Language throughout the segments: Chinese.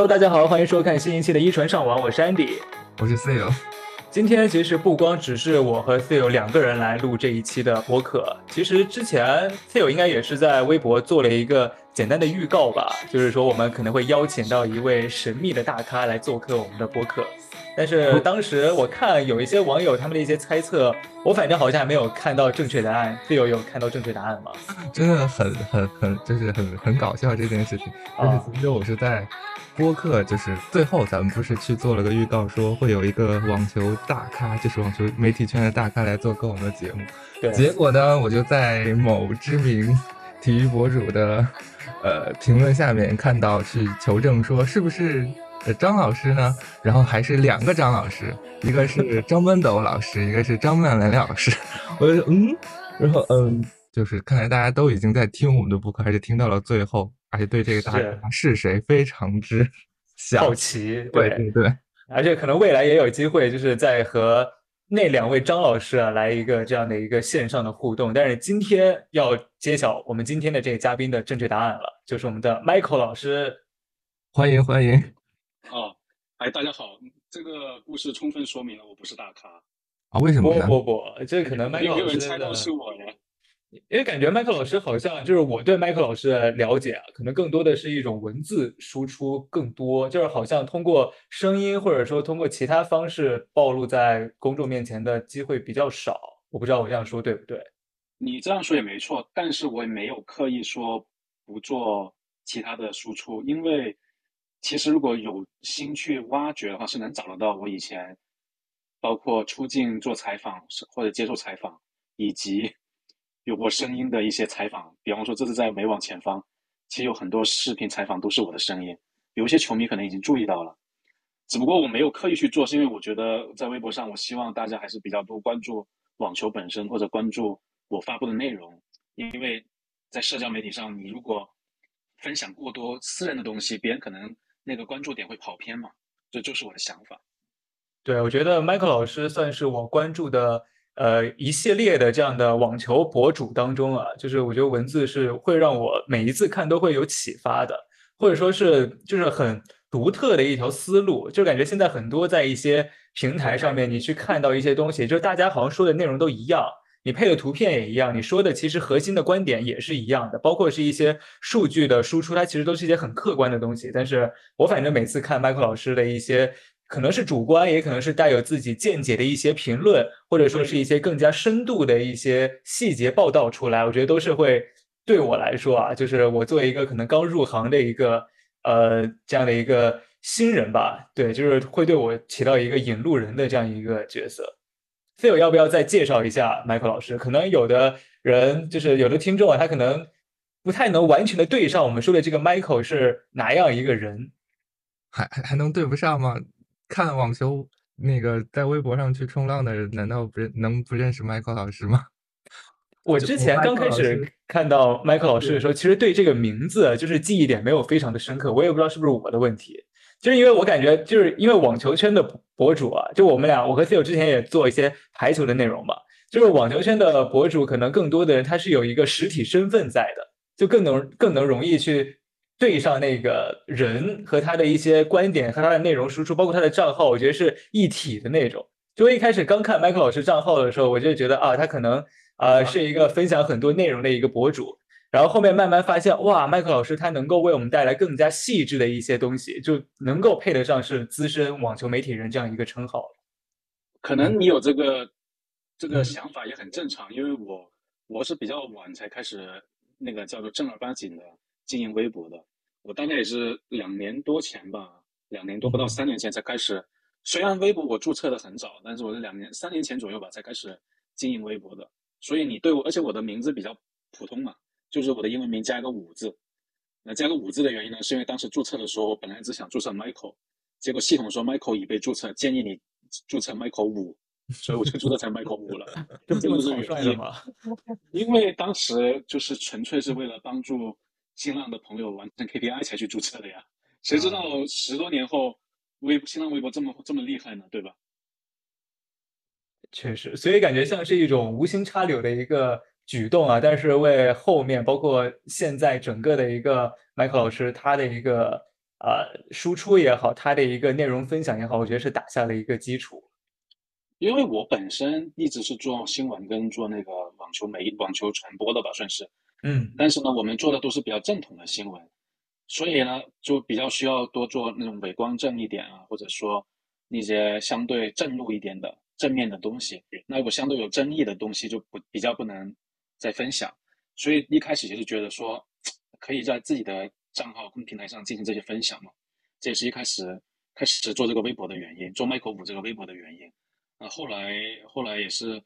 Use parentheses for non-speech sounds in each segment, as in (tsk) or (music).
Hello，大家好，欢迎收看新一期的一传上网，我是 Andy，我是 Theo。今天其实不光只是我和 Theo 两个人来录这一期的播客，其实之前 Theo 应该也是在微博做了一个简单的预告吧，就是说我们可能会邀请到一位神秘的大咖来做客我们的播客。但是当时我看有一些网友他们的一些猜测，我反正好像还没有看到正确答案。队友有看到正确答案吗？真的很很很，就是很很搞笑这件事情。而且其实我是在播客，就是最后咱们不是去做了个预告，说会有一个网球大咖，就是网球媒体圈的大咖来做客我们的节目。对。结果呢，我就在某知名体育博主的呃评论下面看到去求证说是不是。张老师呢？然后还是两个张老师，一个是张奔斗老师，一个是张曼兰老师。我 (laughs) 就嗯，然后嗯，就是看来大家都已经在听我们的播客，还是听到了最后，而且对这个大咖是谁非常之 (laughs) 好奇。对对对，而且可能未来也有机会，就是在和那两位张老师啊来一个这样的一个线上的互动。但是今天要揭晓我们今天的这个嘉宾的正确答案了，就是我们的 Michael 老师。欢迎欢迎。哦，哎，大家好，这个故事充分说明了我不是大咖啊？为什么呢？不不不，这可能麦克老师有人猜到是我呀？因为感觉麦克老师好像就是我对麦克老师的了解啊，可能更多的是一种文字输出更多，就是好像通过声音或者说通过其他方式暴露在公众面前的机会比较少。我不知道我这样说对不对？你这样说也没错，但是我也没有刻意说不做其他的输出，因为。其实，如果有心去挖掘的话，是能找得到我以前，包括出镜做采访或者接受采访，以及有过声音的一些采访。比方说，这次在《美网前方》，其实有很多视频采访都是我的声音。有一些球迷可能已经注意到了，只不过我没有刻意去做，是因为我觉得在微博上，我希望大家还是比较多关注网球本身，或者关注我发布的内容。因为在社交媒体上，你如果分享过多私人的东西，别人可能。那个关注点会跑偏嘛？这就是我的想法。对，我觉得 Michael 老师算是我关注的呃一系列的这样的网球博主当中啊，就是我觉得文字是会让我每一次看都会有启发的，或者说是就是很独特的一条思路。就感觉现在很多在一些平台上面，你去看到一些东西，就是大家好像说的内容都一样。你配的图片也一样，你说的其实核心的观点也是一样的，包括是一些数据的输出，它其实都是一些很客观的东西。但是我反正每次看麦克老师的一些，可能是主观，也可能是带有自己见解的一些评论，或者说是一些更加深度的一些细节报道出来，我觉得都是会对我来说啊，就是我作为一个可能刚入行的一个呃这样的一个新人吧，对，就是会对我起到一个引路人的这样一个角色。费友要不要再介绍一下 Michael 老师？可能有的人就是有的听众啊，他可能不太能完全的对上我们说的这个 Michael 是哪样一个人，还还还能对不上吗？看网球那个在微博上去冲浪的人，难道不认能不认识 Michael 老师吗？(laughs) 我之前刚开始看到 Michael 老师的时候，其实对这个名字就是记忆点没有非常的深刻，我也不知道是不是我的问题。就是因为我感觉，就是因为网球圈的博主啊，就我们俩，我和 Theo 之前也做一些排球的内容嘛。就是网球圈的博主，可能更多的人他是有一个实体身份在的，就更能更能容易去对上那个人和他的一些观点和他的内容输出，包括他的账号，我觉得是一体的那种。就我一开始刚看麦克老师账号的时候，我就觉得啊，他可能啊是一个分享很多内容的一个博主。然后后面慢慢发现，哇，麦克老师他能够为我们带来更加细致的一些东西，就能够配得上是资深网球媒体人这样一个称号。可能你有这个这个想法也很正常，因为我我是比较晚才开始那个叫做正儿八经的经营微博的，我大概也是两年多前吧，两年多不到三年前才开始。虽然微博我注册的很早，但是我是两年三年前左右吧才开始经营微博的。所以你对我，而且我的名字比较普通嘛。就是我的英文名加一个五字，那加个五字的原因呢，是因为当时注册的时候，我本来只想注册 Michael，结果系统说 Michael 已被注册，建议你注册 Michael 五，所以我就注册成 Michael 五了。(laughs) 这么草率的吗？(laughs) 因为当时就是纯粹是为了帮助新浪的朋友完成 KPI 才去注册的呀。谁知道十多年后，微新浪微博这么这么厉害呢？对吧？确实，所以感觉像是一种无心插柳的一个。举动啊，但是为后面包括现在整个的一个麦克老师他的一个呃输出也好，他的一个内容分享也好，我觉得是打下了一个基础。因为我本身一直是做新闻跟做那个网球媒网球传播的吧，算是。嗯。但是呢，我们做的都是比较正统的新闻，所以呢，就比较需要多做那种伪光正一点啊，或者说那些相对正路一点的正面的东西。那如果相对有争议的东西，就不比较不能再分享。所以一开始也是觉得说，可以在自己的账号跟平台上进行这些分享嘛，这也是一开始开始做这个微博的原因，做 Michael 五这个微博的原因。那后来，后来也是，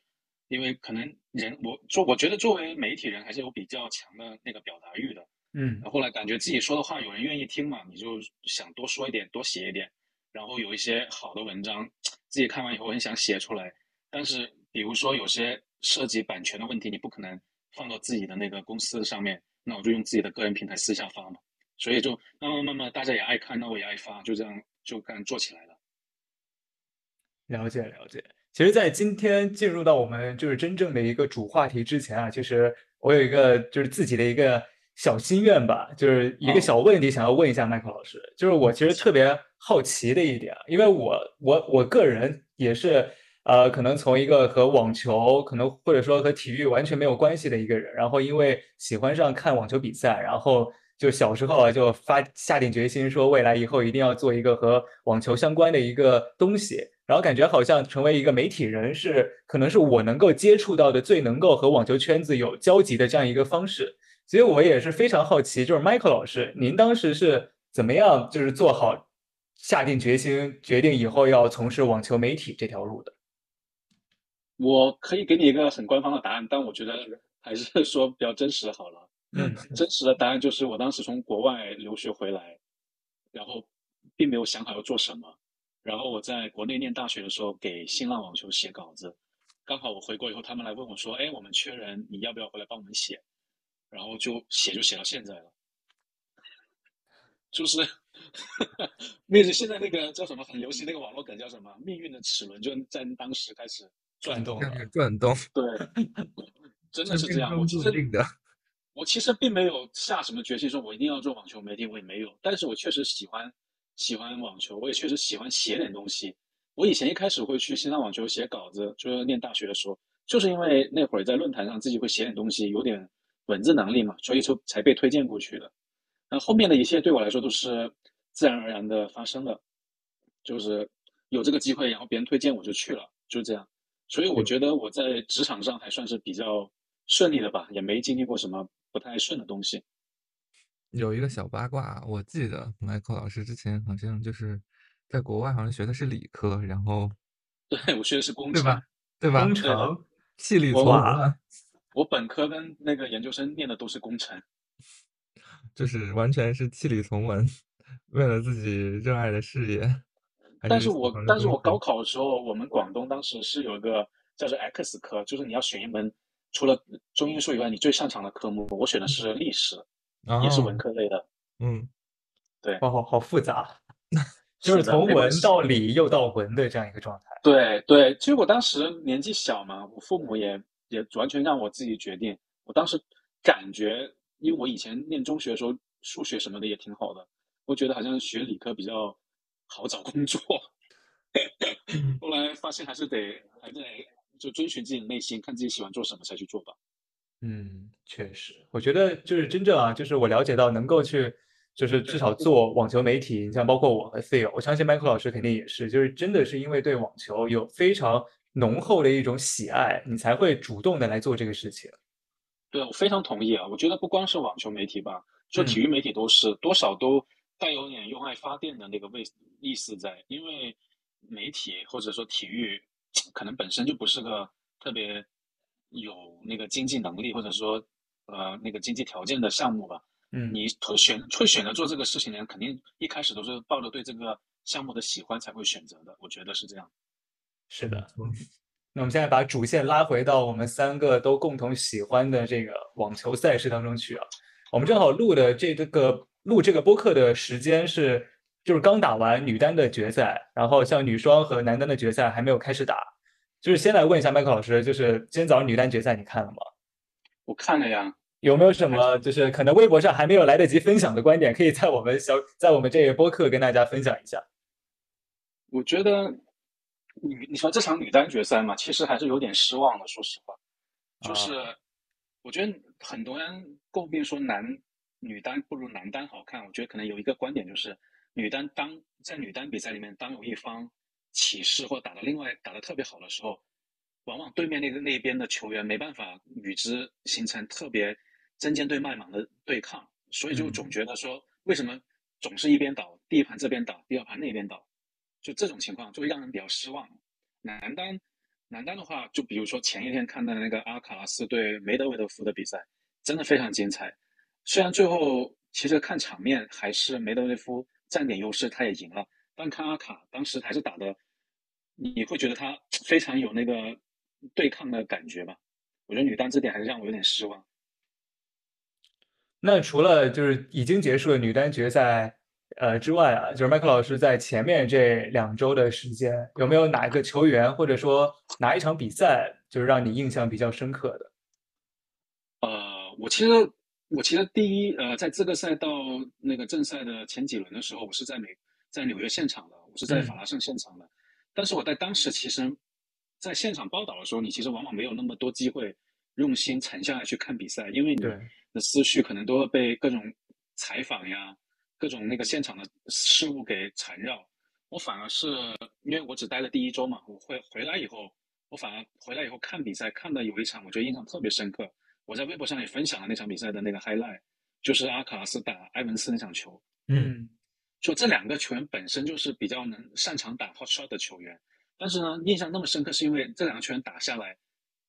因为可能人，我做，我觉得作为媒体人还是有比较强的那个表达欲的，嗯。后来感觉自己说的话有人愿意听嘛，你就想多说一点，多写一点，然后有一些好的文章，自己看完以后很想写出来。但是比如说有些涉及版权的问题，你不可能放到自己的那个公司上面，那我就用自己的个人平台私下发嘛。所以就慢慢慢慢，大家也爱看，那我也爱发，就这样就干做起来了。了解了解，其实，在今天进入到我们就是真正的一个主话题之前啊，其实我有一个就是自己的一个小心愿吧，就是一个小问题想要问一下麦克老师，就是我其实特别好奇的一点，因为我我我个人也是呃，可能从一个和网球可能或者说和体育完全没有关系的一个人，然后因为喜欢上看网球比赛，然后就小时候啊就发下定决心说未来以后一定要做一个和网球相关的一个东西。然后感觉好像成为一个媒体人是可能是我能够接触到的最能够和网球圈子有交集的这样一个方式，所以我也是非常好奇，就是 Michael 老师，您当时是怎么样就是做好下定决心，决定以后要从事网球媒体这条路的？我可以给你一个很官方的答案，但我觉得还是说比较真实的好了。嗯，(laughs) 真实的答案就是我当时从国外留学回来，然后并没有想好要做什么。然后我在国内念大学的时候，给新浪网球写稿子，刚好我回国以后，他们来问我说：“哎，我们缺人，你要不要回来帮我们写？”然后就写，就写到现在了。就是，(laughs) 那是现在那个叫什么很流行那个网络梗叫什么？命运的齿轮就在当时开始转动了。转动。对，真的是这样。我其实我其实并没有下什么决心，说我一定要做网球媒体，我也没有。但是我确实喜欢。喜欢网球，我也确实喜欢写点东西。我以前一开始会去新浪网球写稿子，就是念大学的时候，就是因为那会儿在论坛上自己会写点东西，有点文字能力嘛，所以就才被推荐过去的。那后面的一切对我来说都是自然而然的发生的，就是有这个机会，然后别人推荐我就去了，就这样。所以我觉得我在职场上还算是比较顺利的吧，也没经历过什么不太顺的东西。有一个小八卦，我记得 Michael 老师之前好像就是在国外，好像学的是理科，然后 (laughs) 对我学的是工程，对吧？对吧？工程，气力从文。(laughs) 我本科跟那个研究生念的都是工程，(laughs) 就是完全是弃理从文，为了自己热爱的事业。但是我但是我高考的时候，我们广东当时是有一个叫做 X 科，就是你要选一门除了中英数以外你最擅长的科目，我选的是历史。也是文科类的，嗯，对，好好好复杂，(laughs) 就是从文到理又到文的这样一个状态。对对，其实我当时年纪小嘛，我父母也也完全让我自己决定。我当时感觉，因为我以前念中学的时候数学什么的也挺好的，我觉得好像学理科比较好找工作。(laughs) 后来发现还是得还得就遵循自己的内心，看自己喜欢做什么才去做吧。嗯，确实，我觉得就是真正啊，就是我了解到能够去，就是至少做网球媒体，你像包括我和 Phil，我相信 Michael 老师肯定也是，就是真的是因为对网球有非常浓厚的一种喜爱，你才会主动的来做这个事情。对，我非常同意啊，我觉得不光是网球媒体吧，做体育媒体都是多少都带有点用爱发电的那个味意思在，因为媒体或者说体育 (tsk) 可能本身就不是个特别。有那个经济能力或者说，呃，那个经济条件的项目吧，嗯，你会选会选择做这个事情的人，肯定一开始都是抱着对这个项目的喜欢才会选择的。我觉得是这样。是的，那我们现在把主线拉回到我们三个都共同喜欢的这个网球赛事当中去啊。我们正好录的这个录这个播客的时间是，就是刚打完女单的决赛，然后像女双和男单的决赛还没有开始打。就是先来问一下麦克老师，就是今天早上女单决赛你看了吗？我看了呀，有没有什么就是可能微博上还没有来得及分享的观点，可以在我们小在我们这个播客跟大家分享一下？我觉得女你说这场女单决赛嘛，其实还是有点失望的。说实话，就是我觉得很多人诟病说男女单不如男单好看。我觉得可能有一个观点就是，女单当在女单比赛里面，当有一方起势或打的另外打的特别好的时候，往往对面那个那边的球员没办法与之形成特别针尖对麦芒的对抗，所以就总觉得说，为什么总是一边倒，第一盘这边倒，第二盘那边倒。就这种情况就会让人比较失望。男单，男单的话，就比如说前一天看到的那个阿卡拉斯对梅德韦德夫的比赛，真的非常精彩。虽然最后其实看场面还是梅德韦德夫占点优势，他也赢了，但看阿卡当时还是打的，你会觉得他非常有那个对抗的感觉吧？我觉得女单这点还是让我有点失望。那除了就是已经结束的女单决赛。呃，之外啊，就是麦克老师在前面这两周的时间，有没有哪一个球员或者说哪一场比赛，就是让你印象比较深刻的？呃，我其实我其实第一呃，在资格赛到那个正赛的前几轮的时候，我是在美在纽约现场的，我是在法拉盛现场的。但是我在当时其实在现场报道的时候，你其实往往没有那么多机会用心沉下来去看比赛，因为你的思绪可能都会被各种采访呀。各种那个现场的事物给缠绕，我反而是因为我只待了第一周嘛，我会回来以后，我反而回来以后看比赛，看的有一场我觉得印象特别深刻。我在微博上也分享了那场比赛的那个 highlight，就是阿卡拉斯打埃文斯那场球。嗯，就这两个球员本身就是比较能擅长打 hot shot 的球员，但是呢，印象那么深刻是因为这两个球员打下来，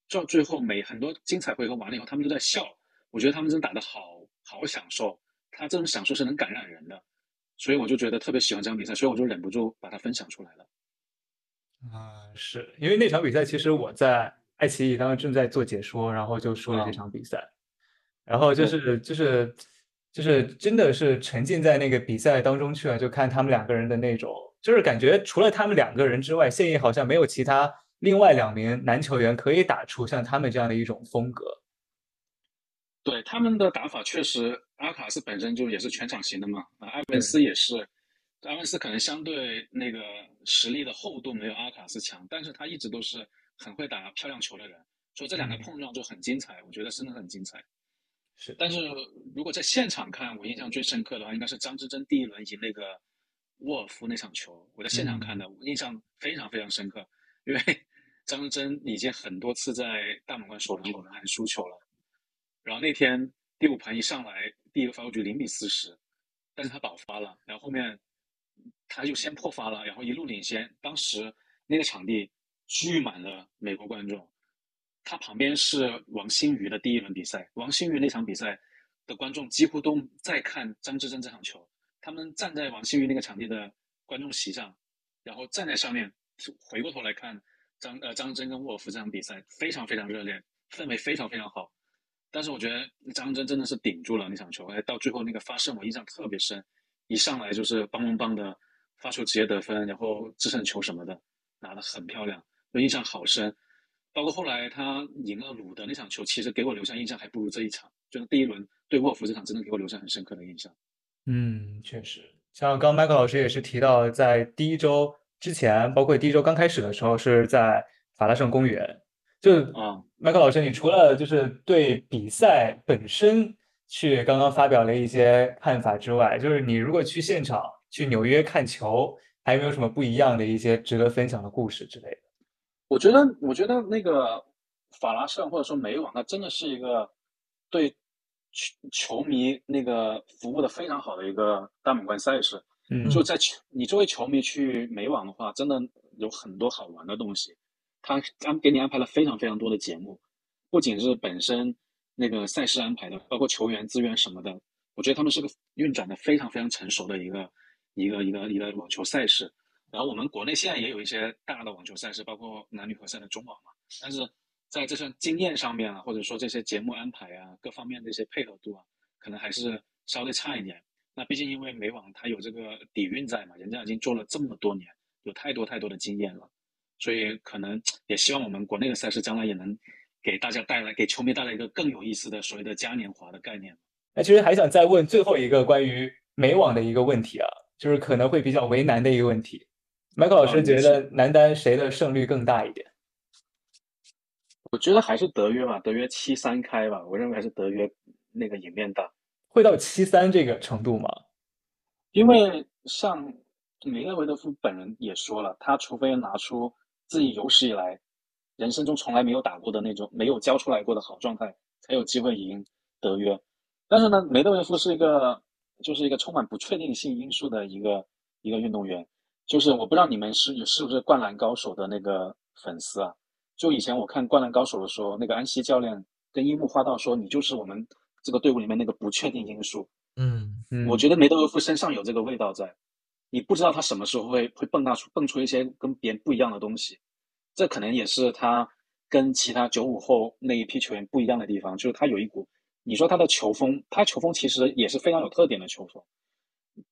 到最后每很多精彩回合完了以后，他们都在笑，我觉得他们真打得好好享受。他这种享受是能感染人的，所以我就觉得特别喜欢这场比赛，所以我就忍不住把它分享出来了。啊，是因为那场比赛，其实我在爱奇艺当时正在做解说，然后就说了这场比赛，然后就是就是就是真的是沉浸在那个比赛当中去了，就看他们两个人的那种，就是感觉除了他们两个人之外，现役好像没有其他另外两名男球员可以打出像他们这样的一种风格。对他们的打法确实，阿卡斯本身就也是全场型的嘛，啊，埃文斯也是，埃文斯可能相对那个实力的厚度没有阿卡斯强，但是他一直都是很会打漂亮球的人，所以这两个碰撞就很精彩，我觉得真的很精彩。是，但是如果在现场看，我印象最深刻的话，应该是张之臻第一轮赢那个沃尔夫那场球，我在现场看的，我印象非常非常深刻，因为 (laughs) 张之臻已经很多次在大满贯首轮、轮还输球了。然后那天第五盘一上来，第一个发球局零比四十，但是他倒发了，然后后面他就先破发了，然后一路领先。当时那个场地聚满了美国观众，他旁边是王新宇的第一轮比赛，王新宇那场比赛的观众几乎都在看张之臻这场球，他们站在王新宇那个场地的观众席上，然后站在上面回过头来看张呃张之臻跟沃尔夫这场比赛，非常非常热烈，氛围非常非常好。但是我觉得张真真的是顶住了那场球，哎，到最后那个发射我印象特别深，一上来就是邦邦邦的发球直接得分，然后制胜球什么的拿的很漂亮，就印象好深。包括后来他赢了鲁的那场球，其实给我留下印象还不如这一场，就是第一轮对沃夫这场真的给我留下很深刻的印象。嗯，确实，像刚麦克老师也是提到，在第一周之前，包括第一周刚开始的时候是在法拉盛公园。就啊，麦克老师，你除了就是对比赛本身去刚刚发表了一些看法之外，就是你如果去现场去纽约看球，还有没有什么不一样的一些值得分享的故事之类的？我觉得，我觉得那个法拉盛或者说美网，它真的是一个对球球迷那个服务的非常好的一个大满贯赛事。嗯，就在球，你作为球迷去美网的话，真的有很多好玩的东西。他安给你安排了非常非常多的节目，不仅是本身那个赛事安排的，包括球员资源什么的，我觉得他们是个运转的非常非常成熟的一个一个一个一个网球赛事。然后我们国内现在也有一些大的网球赛事，包括男女合赛的中网嘛，但是在这项经验上面啊，或者说这些节目安排啊，各方面的一些配合度啊，可能还是稍微差一点。那毕竟因为美网它有这个底蕴在嘛，人家已经做了这么多年，有太多太多的经验了。所以可能也希望我们国内的赛事将来也能给大家带来给球迷带来一个更有意思的所谓的嘉年华的概念。那其实还想再问最后一个关于美网的一个问题啊，就是可能会比较为难的一个问题。麦克老师觉得男单谁的胜率更大一点？我觉得还是德约吧，德约七三开吧，我认为还是德约那个赢面大。会到七三这个程度吗？因为像梅德韦德夫本人也说了，他除非拿出自己有史以来人生中从来没有打过的那种没有交出来过的好状态，才有机会赢德约。但是呢，梅德韦夫是一个就是一个充满不确定性因素的一个一个运动员。就是我不知道你们是是不是灌篮高手的那个粉丝啊？就以前我看灌篮高手的时候，那个安西教练跟樱木花道说：“你就是我们。”这个队伍里面那个不确定因素，嗯，嗯我觉得梅德韦夫身上有这个味道在，你不知道他什么时候会会蹦跶出蹦出一些跟别人不一样的东西，这可能也是他跟其他九五后那一批球员不一样的地方，就是他有一股，你说他的球风，他球风其实也是非常有特点的球风，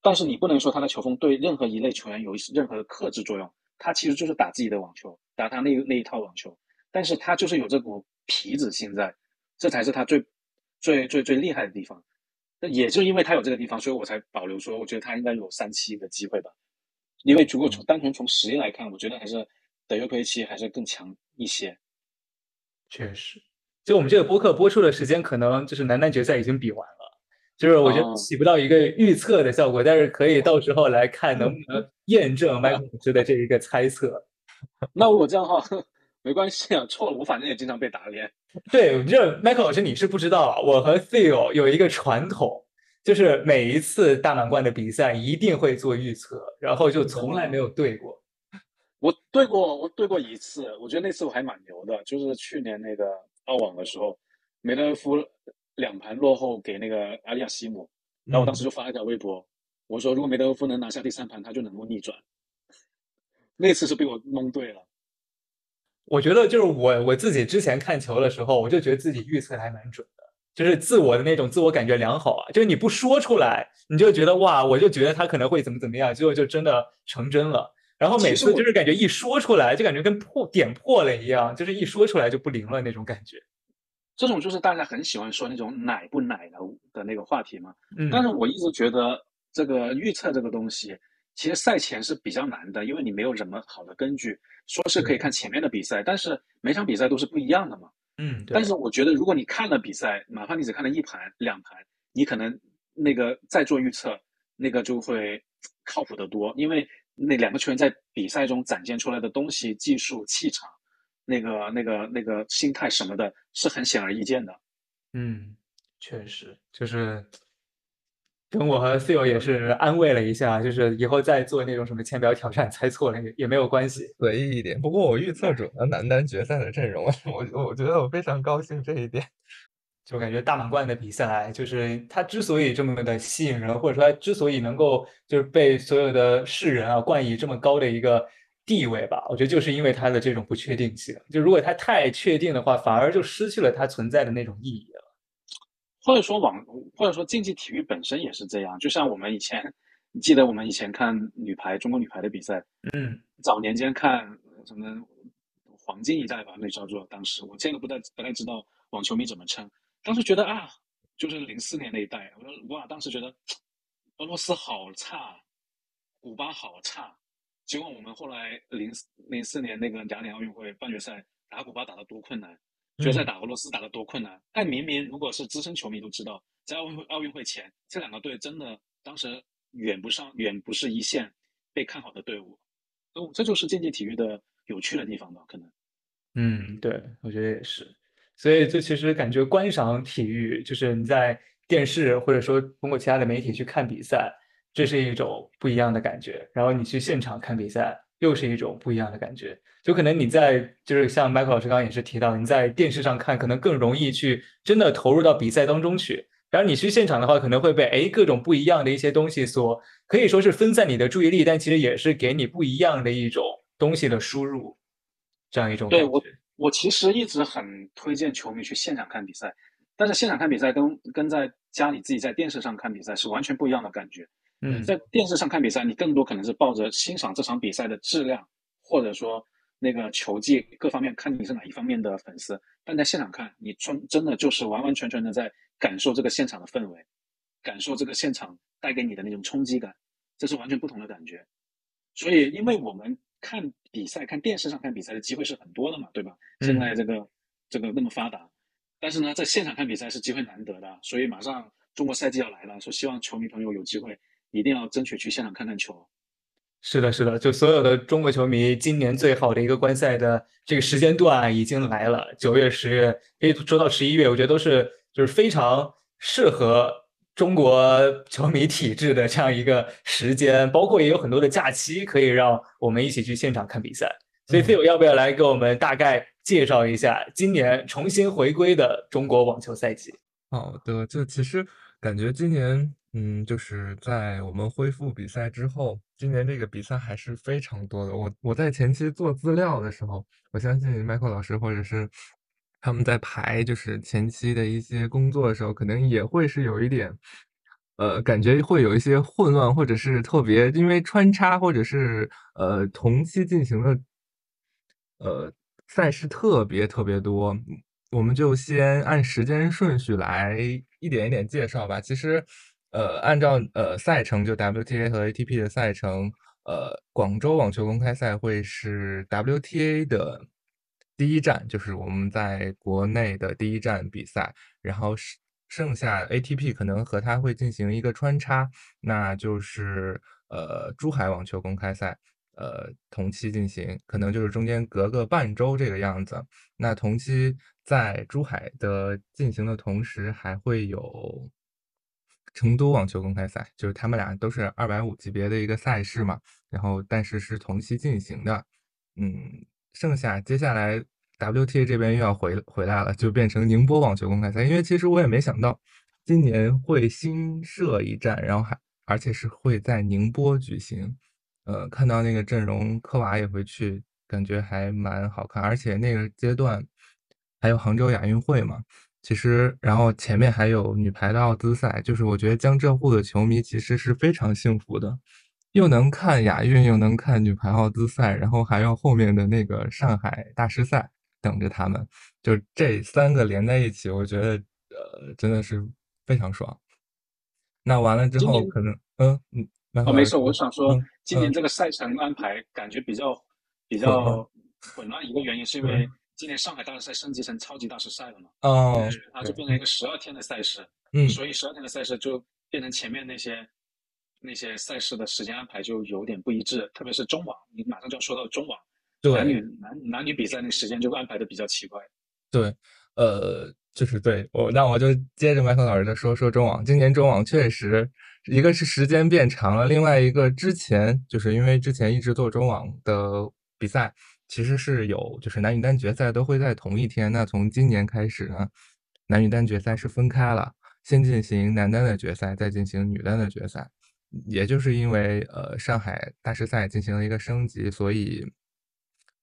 但是你不能说他的球风对任何一类球员有任何的克制作用，他其实就是打自己的网球，打他那那一套网球，但是他就是有这股痞子心在，这才是他最。最最最厉害的地方，那也就因为他有这个地方，所以我才保留说，我觉得他应该有三期的机会吧。因为如果从单纯从实力来看，我觉得还是德约科维奇还是更强一些。确实，就我们这个播客播出的时间，可能就是男单决赛已经比完了，就是我觉得起不到一个预测的效果，但是可以到时候来看能不能验证麦克老师的这一个猜测。那我这样的话。没关系啊，错了，我反正也经常被打脸。对，这 Michael 老师你是不知道，我和 Theo 有一个传统，就是每一次大满贯的比赛一定会做预测，然后就从来没有对过。我对过，我对过一次，我觉得那次我还蛮牛的，就是去年那个澳网的时候，梅德夫两盘落后给那个阿利亚西姆，然后我当时就发了一条微博，我说如果梅德夫能拿下第三盘，他就能够逆转。那次是被我蒙对了。我觉得就是我我自己之前看球的时候，我就觉得自己预测还蛮准的，就是自我的那种自我感觉良好啊。就是你不说出来，你就觉得哇，我就觉得他可能会怎么怎么样，结果就真的成真了。然后每次就是感觉一说出来，就感觉跟破点破了一样，就是一说出来就不灵了那种感觉。这种就是大家很喜欢说那种奶不奶的的那个话题嘛。嗯。但是我一直觉得这个预测这个东西，其实赛前是比较难的，因为你没有什么好的根据。说是可以看前面的比赛，但是每场比赛都是不一样的嘛。嗯，但是我觉得，如果你看了比赛，哪怕你只看了一盘、两盘，你可能那个再做预测，那个就会靠谱得多。因为那两个球员在比赛中展现出来的东西、技术、气场，那个、那个、那个心态什么的，是很显而易见的。嗯，确实就是。跟我和 Phil 也是安慰了一下，就是以后再做那种什么签表挑战，猜错了也也没有关系，随意一点。不过我预测准了男单决赛的阵容，(laughs) 我我觉得我非常高兴这一点。就感觉大满贯的比赛，就是它之所以这么的吸引人，或者说它之所以能够就是被所有的世人啊冠以这么高的一个地位吧，我觉得就是因为它的这种不确定性。就如果它太确定的话，反而就失去了它存在的那种意义了。或者说网，或者说竞技体育本身也是这样。就像我们以前，记得我们以前看女排，中国女排的比赛，嗯，早年间看什么黄金一代吧，那叫做当时，我现在不太不太知道网球迷怎么称。当时觉得啊，就是零四年那一代，我说哇，当时觉得 (tsk) 俄罗斯好差，古巴好差。结果我们后来零零四年那个雅典奥运会半决赛打古巴打得多困难。决赛打俄罗斯打得多困难，但明明如果是资深球迷都知道，在奥运会奥运会前，这两个队真的当时远不上，远不是一线被看好的队伍。哦，这就是竞技体育的有趣的地方吧？可能。嗯，对，我觉得也是。所以，就其实感觉观赏体育，就是你在电视或者说通过其他的媒体去看比赛，这是一种不一样的感觉。然后你去现场看比赛，又是一种不一样的感觉。就可能你在就是像 Michael 老师刚刚也是提到，你在电视上看可能更容易去真的投入到比赛当中去，然后你去现场的话，可能会被哎各种不一样的一些东西所可以说是分散你的注意力，但其实也是给你不一样的一种东西的输入，这样一种对我我其实一直很推荐球迷去现场看比赛，但是现场看比赛跟跟在家里自己在电视上看比赛是完全不一样的感觉。嗯，在电视上看比赛，你更多可能是抱着欣赏这场比赛的质量，或者说。那个球技各方面看你是哪一方面的粉丝，但在现场看，你真真的就是完完全全的在感受这个现场的氛围，感受这个现场带给你的那种冲击感，这是完全不同的感觉。所以，因为我们看比赛、看电视上看比赛的机会是很多的嘛，对吧？现在这个这个那么发达，但是呢，在现场看比赛是机会难得的，所以马上中国赛季要来了，说希望球迷朋友有机会一定要争取去现场看看球。是的，是的，就所有的中国球迷，今年最好的一个观赛的这个时间段已经来了，九月、十月，可以说到十一月，我觉得都是就是非常适合中国球迷体质的这样一个时间，包括也有很多的假期可以让我们一起去现场看比赛。所以，Phil 要不要来给我们大概介绍一下今年重新回归的中国网球赛季？好的，就其实感觉今年。嗯，就是在我们恢复比赛之后，今年这个比赛还是非常多的。我我在前期做资料的时候，我相信麦克老师或者是他们在排就是前期的一些工作的时候，可能也会是有一点，呃，感觉会有一些混乱，或者是特别因为穿插或者是呃同期进行的，呃赛事特别特别多。我们就先按时间顺序来一点一点介绍吧。其实。呃，按照呃赛程，就 WTA 和 ATP 的赛程，呃，广州网球公开赛会是 WTA 的第一站，就是我们在国内的第一站比赛。然后剩剩下 ATP 可能和它会进行一个穿插，那就是呃珠海网球公开赛，呃同期进行，可能就是中间隔个半周这个样子。那同期在珠海的进行的同时，还会有。成都网球公开赛就是他们俩都是二百五级别的一个赛事嘛，然后但是是同期进行的，嗯，剩下接下来 WTA 这边又要回回来了，就变成宁波网球公开赛，因为其实我也没想到今年会新设一站，然后还而且是会在宁波举行，呃，看到那个阵容，科娃也会去，感觉还蛮好看，而且那个阶段还有杭州亚运会嘛。其实，然后前面还有女排的奥兹赛，就是我觉得江浙沪的球迷其实是非常幸福的，又能看亚运，又能看女排奥兹赛，然后还有后面的那个上海大师赛等着他们，就这三个连在一起，我觉得呃真的是非常爽。那完了之后，可能嗯嗯，哦没事，我想说今年这个赛程安排感觉比较比较混乱，一个原因是因为。今年上海大师赛升级成超级大师赛了嘛？哦，它就变成一个十二天的赛事，嗯，所以十二天的赛事就变成前面那些那些赛事的时间安排就有点不一致，特别是中网，你马上就要说到中网，男女男男女比赛那时间就安排的比较奇怪。对，呃，就是对我，那我就接着麦克老师的说说中网，今年中网确实一个是时间变长了，另外一个之前就是因为之前一直做中网的比赛。其实是有，就是男女单决赛都会在同一天。那从今年开始呢，男女单决赛是分开了，先进行男单的决赛，再进行女单的决赛。也就是因为呃上海大师赛进行了一个升级，所以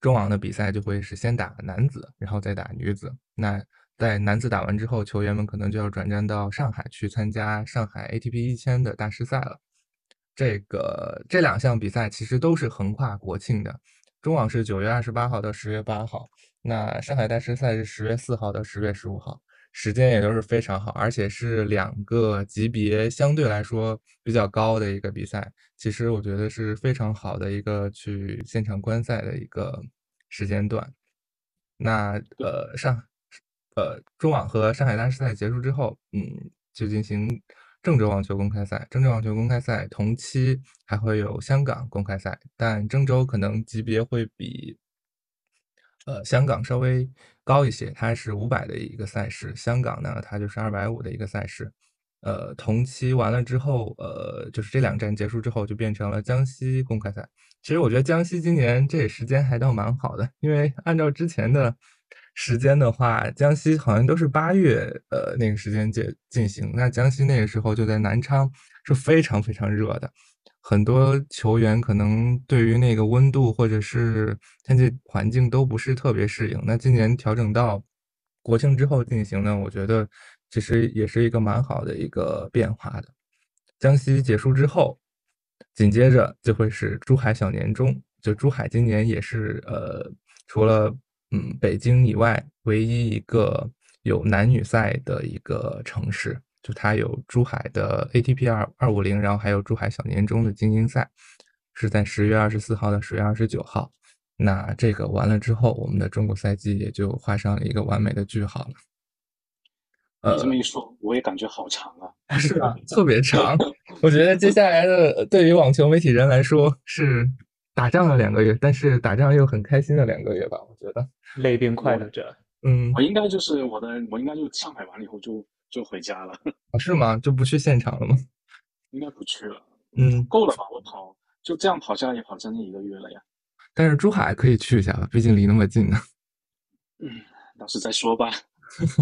中网的比赛就会是先打男子，然后再打女子。那在男子打完之后，球员们可能就要转战到上海去参加上海 ATP 一千的大师赛了。这个这两项比赛其实都是横跨国庆的。中网是九月二十八号到十月八号，那上海大师赛是十月四号到十月十五号，时间也都是非常好，而且是两个级别相对来说比较高的一个比赛。其实我觉得是非常好的一个去现场观赛的一个时间段。那呃上呃中网和上海大师赛结束之后，嗯，就进行。郑州网球公开赛，郑州网球公开赛同期还会有香港公开赛，但郑州可能级别会比呃香港稍微高一些，它是五百的一个赛事，香港呢它就是二百五的一个赛事。呃，同期完了之后，呃，就是这两站结束之后，就变成了江西公开赛。其实我觉得江西今年这时间还倒蛮好的，因为按照之前的。时间的话，江西好像都是八月，呃，那个时间进进行。那江西那个时候就在南昌，是非常非常热的，很多球员可能对于那个温度或者是天气环境都不是特别适应。那今年调整到国庆之后进行呢，我觉得其实也是一个蛮好的一个变化的。江西结束之后，紧接着就会是珠海小年中，就珠海今年也是呃。除了嗯北京以外，唯一一个有男女赛的一个城市，就它有珠海的 ATP 二二五零，然后还有珠海小年终的精英赛，是在十月二十四号到十月二十九号。那这个完了之后，我们的中国赛季也就画上了一个完美的句号了。呃这么一说，我也感觉好长啊！(laughs) 是啊，特别长。我觉得接下来的对于网球媒体人来说是打仗了两个月，但是打仗又很开心的两个月吧？我觉得累并快乐着。嗯，我应该就是我的，我应该就上海完了以后就就回家了。(laughs) 啊，是吗？就不去现场了吗？应该不去了。嗯，够了吧？我跑就这样跑下来也跑将近一个月了呀。但是珠海可以去一下吧，毕竟离那么近呢。嗯，到时再说吧。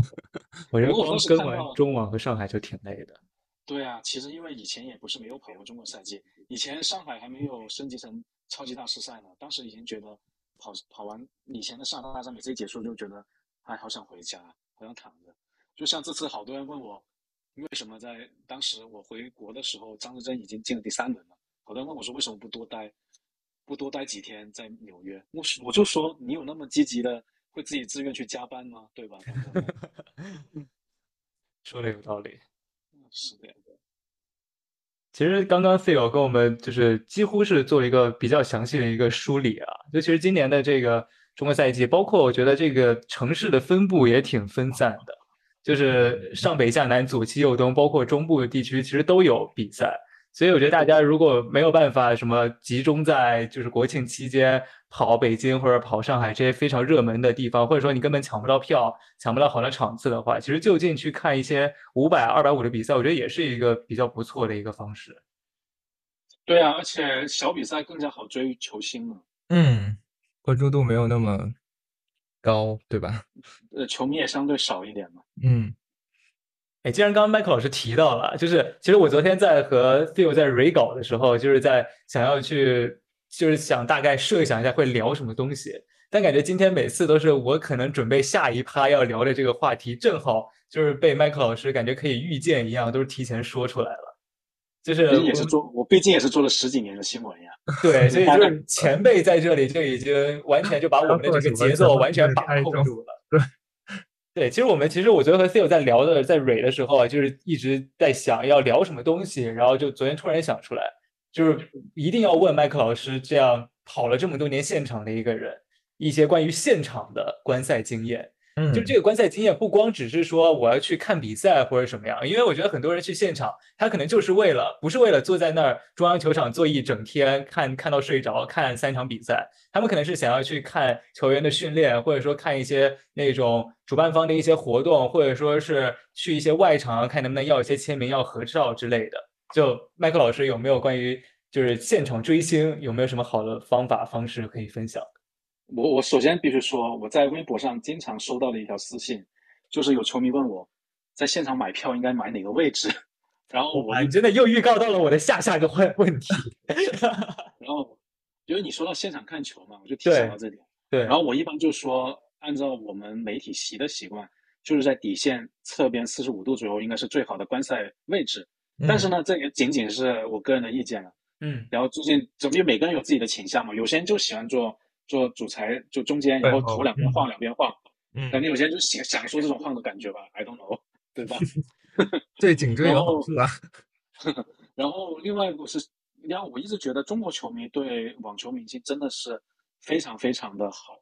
(laughs) 我觉得光跟完中网和上海就挺累的。对啊，其实因为以前也不是没有跑过中国赛季，以前上海还没有升级成超级大师赛呢。当时已经觉得跑跑完以前的上海大战，每次一结束就觉得哎，好想回家，好想躺着。就像这次好多人问我，为什么在当时我回国的时候，张志臻已经进了第三轮了，好多人问我说为什么不多待，不多待几天在纽约？我我就说你有那么积极的。会自己自愿去加班吗？对吧？(laughs) 说的有道理。是的。其实刚刚 Phil 跟我们就是几乎是做了一个比较详细的一个梳理啊。就其实今年的这个中国赛季，包括我觉得这个城市的分布也挺分散的，就是上北下南左西右东，包括中部的地区其实都有比赛。所以我觉得大家如果没有办法什么集中在就是国庆期间跑北京或者跑上海这些非常热门的地方，或者说你根本抢不到票、抢不到好的场次的话，其实就近去看一些五百、二百五的比赛，我觉得也是一个比较不错的一个方式。对啊，而且小比赛更加好追球星嘛。嗯，关注度没有那么高，对吧？(laughs) 呃，球迷也相对少一点嘛。嗯。哎，既然刚刚麦克老师提到了，就是其实我昨天在和 Phil 在 re 稿的时候，就是在想要去，就是想大概设想一下会聊什么东西，但感觉今天每次都是我可能准备下一趴要聊的这个话题，正好就是被麦克老师感觉可以预见一样，都是提前说出来了。就是也是做，我毕竟也是做了十几年的新闻呀。对，(laughs) 所以就是前辈在这里就已经完全就把我们的这个节奏完全把控住了。(laughs) 对。对，其实我们其实我觉得和 Phil 在聊的，在蕊的时候啊，就是一直在想要聊什么东西，然后就昨天突然想出来，就是一定要问麦克老师，这样跑了这么多年现场的一个人，一些关于现场的观赛经验。嗯就这个观赛经验，不光只是说我要去看比赛或者什么样，因为我觉得很多人去现场，他可能就是为了不是为了坐在那儿中央球场坐一整天看看到睡着看三场比赛，他们可能是想要去看球员的训练，或者说看一些那种主办方的一些活动，或者说是去一些外场看能不能要一些签名、要合照之类的。就麦克老师有没有关于就是现场追星有没有什么好的方法方式可以分享？我我首先必须说，我在微博上经常收到的一条私信，就是有球迷问我，在现场买票应该买哪个位置，然后我你真的又预告到了我的下下一个问问题，(laughs) 然后因为你说到现场看球嘛，我就提醒到这点，对，然后我一般就说，按照我们媒体习的习惯，就是在底线侧边四十五度左右应该是最好的观赛位置，但是呢，这也仅仅是我个人的意见了，嗯，然后最近总之每个人有自己的倾向嘛，有些人就喜欢做。做主裁就中间，然后头两边晃两边晃，嗯，肯定有些人就享享受这种晃的感觉吧，I don't know，(laughs) 对吧？(laughs) 对颈椎有好处啊。(laughs) 然后另外一个是，然后我一直觉得中国球迷对网球明星真的是非常非常的好，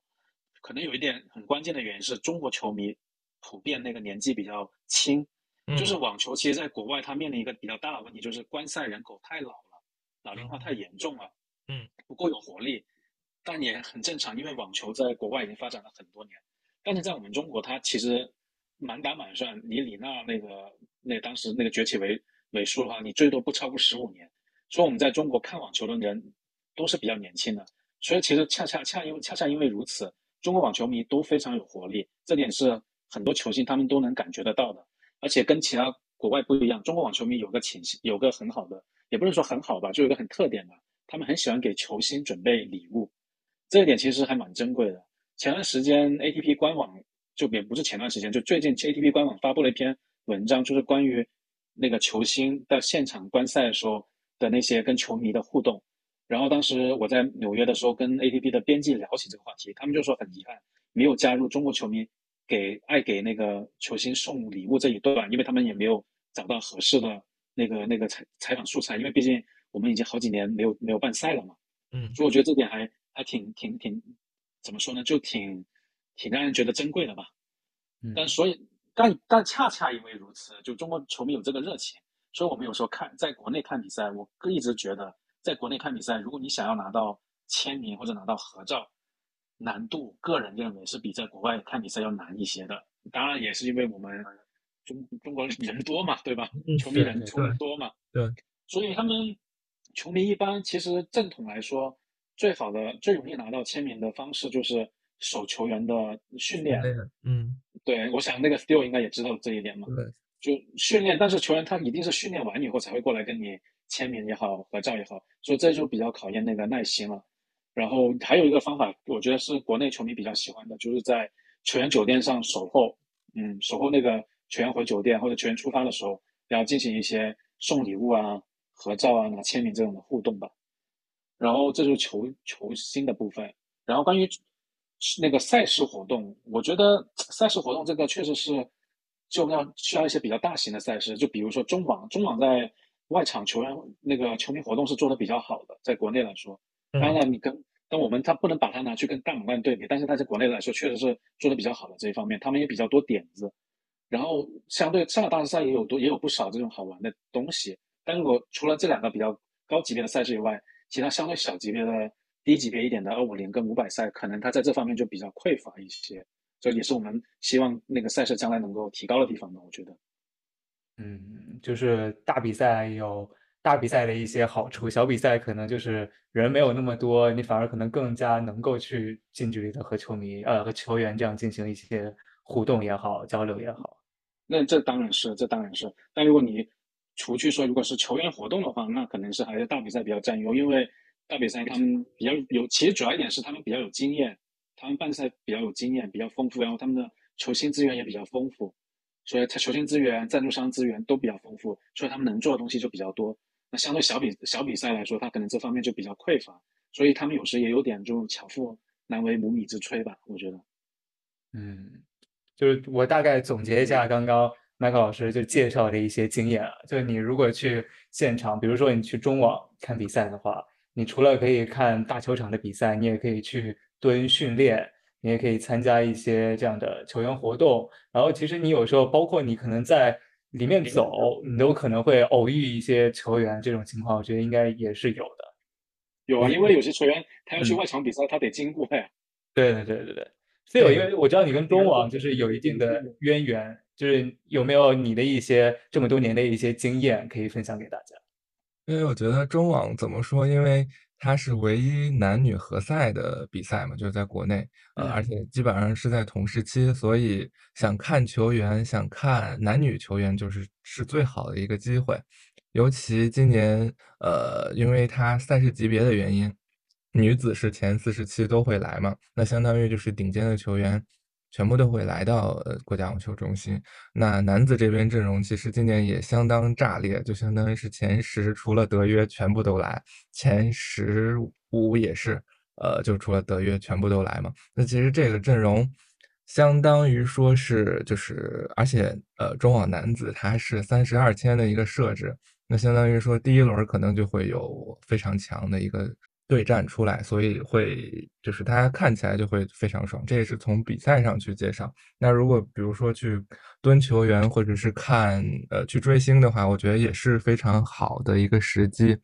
可能有一点很关键的原因是中国球迷普遍那个年纪比较轻，就是网球其实在国外它面临一个比较大的问题，就是观赛人口太老了，老龄化太严重了，嗯，不够有活力。但也很正常，因为网球在国外已经发展了很多年，但是在我们中国，它其实满打满算，以李娜那个那当时那个崛起为为数的话，你最多不超过十五年。所以我们在中国看网球的人都是比较年轻的，所以其实恰恰恰因为恰恰因为如此，中国网球迷都非常有活力，这点是很多球星他们都能感觉得到的。而且跟其他国外不一样，中国网球迷有个倾向，有个很好的，也不能说很好吧，就有个很特点的，他们很喜欢给球星准备礼物。这一点其实还蛮珍贵的。前段时间 ATP 官网就也不是前段时间，就最近 ATP 官网发布了一篇文章，就是关于那个球星在现场观赛的时候的那些跟球迷的互动。然后当时我在纽约的时候，跟 ATP 的编辑聊起这个话题，他们就说很遗憾没有加入中国球迷给爱给那个球星送礼物这一段，因为他们也没有找到合适的那个那个采采访素材，因为毕竟我们已经好几年没有没有办赛了嘛。嗯，所以我觉得这点还还挺挺挺怎么说呢，就挺挺让人觉得珍贵的吧。嗯但所以但但恰恰因为如此，就中国球迷有这个热情，所以我们有时候看在国内看比赛，我一直觉得在国内看比赛，如果你想要拿到签名或者拿到合照，难度个人认为是比在国外看比赛要难一些的。当然也是因为我们中中国人多嘛，对吧？(laughs) 球迷人出多嘛，对，所以他们。球迷一般其实正统来说，最好的、最容易拿到签名的方式就是守球员的训练。嗯，对，我想那个 Still 应该也知道这一点嘛。对，就训练，但是球员他一定是训练完以后才会过来跟你签名也好、合照也好，所以这就比较考验那个耐心了。然后还有一个方法，我觉得是国内球迷比较喜欢的，就是在球员酒店上守候，嗯，守候那个球员回酒店或者球员出发的时候，然后进行一些送礼物啊。合照啊，拿签名这种的互动吧，然后这就是球球星的部分。然后关于那个赛事活动，我觉得赛事活动这个确实是就要需要一些比较大型的赛事，就比如说中网，中网在外场球员那个球迷活动是做的比较好的，在国内来说。当然，你跟但我们他不能把它拿去跟大满贯对比，但是他在国内来说确实是做的比较好的这一方面，他们也比较多点子。然后相对上海大师赛也有多也有不少这种好玩的东西。但如果除了这两个比较高级别的赛事以外，其他相对小级别的、低级别一点的二五零跟五百赛，可能它在这方面就比较匮乏一些。这也是我们希望那个赛事将来能够提高的地方吧。我觉得，嗯，就是大比赛有大比赛的一些好处，小比赛可能就是人没有那么多，你反而可能更加能够去近距离的和球迷、呃和球员这样进行一些互动也好、交流也好。那这当然是，这当然是。但如果你除去说，如果是球员活动的话，那可能是还是大比赛比较占优，因为大比赛他们比较有，其实主要一点是他们比较有经验，他们办赛比较有经验，比较丰富，然后他们的球星资源也比较丰富，所以他球星资源、赞助商资源都比较丰富，所以他们能做的东西就比较多。那相对小比小比赛来说，他可能这方面就比较匮乏，所以他们有时也有点就巧妇难为无米之炊吧，我觉得。嗯，就是我大概总结一下刚刚。麦克老师就介绍的一些经验啊，就是你如果去现场，比如说你去中网看比赛的话，你除了可以看大球场的比赛，你也可以去蹲训练，你也可以参加一些这样的球员活动。然后其实你有时候，包括你可能在里面走，你都可能会偶遇一些球员，这种情况我觉得应该也是有的。有啊，因为有些球员他要去外场比赛，他得经过呀。对对对对对，所以因为我知道你跟中网就是有一定的渊源。就是有没有你的一些这么多年的一些经验可以分享给大家？因为我觉得中网怎么说，因为它是唯一男女合赛的比赛嘛，就是在国内，呃，而且基本上是在同时期，所以想看球员，想看男女球员，就是是最好的一个机会。尤其今年，呃，因为它赛事级别的原因，女子是前四十七都会来嘛，那相当于就是顶尖的球员。全部都会来到呃国家网球中心。那男子这边阵容其实今年也相当炸裂，就相当于是前十除了德约全部都来，前十五也是，呃，就除了德约全部都来嘛。那其实这个阵容相当于说是就是，而且呃中网男子它是三十二签的一个设置，那相当于说第一轮可能就会有非常强的一个。对战出来，所以会就是大家看起来就会非常爽。这也是从比赛上去介绍。那如果比如说去蹲球员，或者是看呃去追星的话，我觉得也是非常好的一个时机。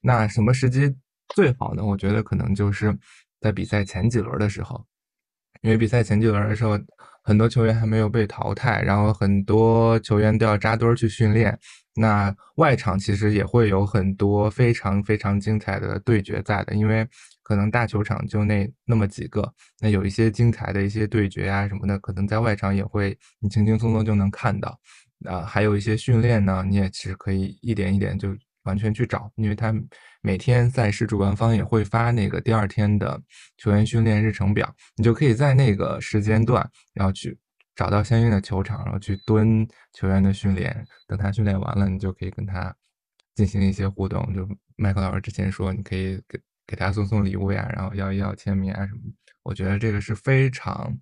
那什么时机最好呢？我觉得可能就是在比赛前几轮的时候，因为比赛前几轮的时候，很多球员还没有被淘汰，然后很多球员都要扎堆去训练。那外场其实也会有很多非常非常精彩的对决在的，因为可能大球场就那那么几个，那有一些精彩的一些对决啊什么的，可能在外场也会你轻轻松松就能看到。啊，还有一些训练呢，你也其实可以一点一点就完全去找，因为他每天赛事主办方也会发那个第二天的球员训练日程表，你就可以在那个时间段然后去。找到相应的球场，然后去蹲球员的训练。等他训练完了，你就可以跟他进行一些互动，就麦克老师之前说，你可以给给他送送礼物呀，然后要要签名啊什么。我觉得这个是非常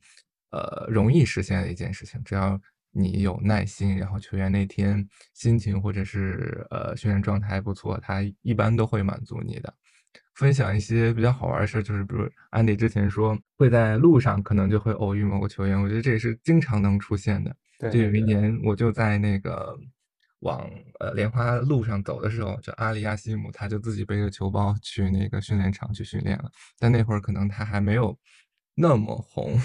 呃容易实现的一件事情，只要你有耐心，然后球员那天心情或者是呃训练状态不错，他一般都会满足你的。分享一些比较好玩的事，就是比如安迪之前说会在路上可能就会偶遇某个球员，我觉得这也是经常能出现的。就有一年我就在那个。往呃莲花路上走的时候，就阿里亚西姆，他就自己背着球包去那个训练场去训练了。但那会儿可能他还没有那么红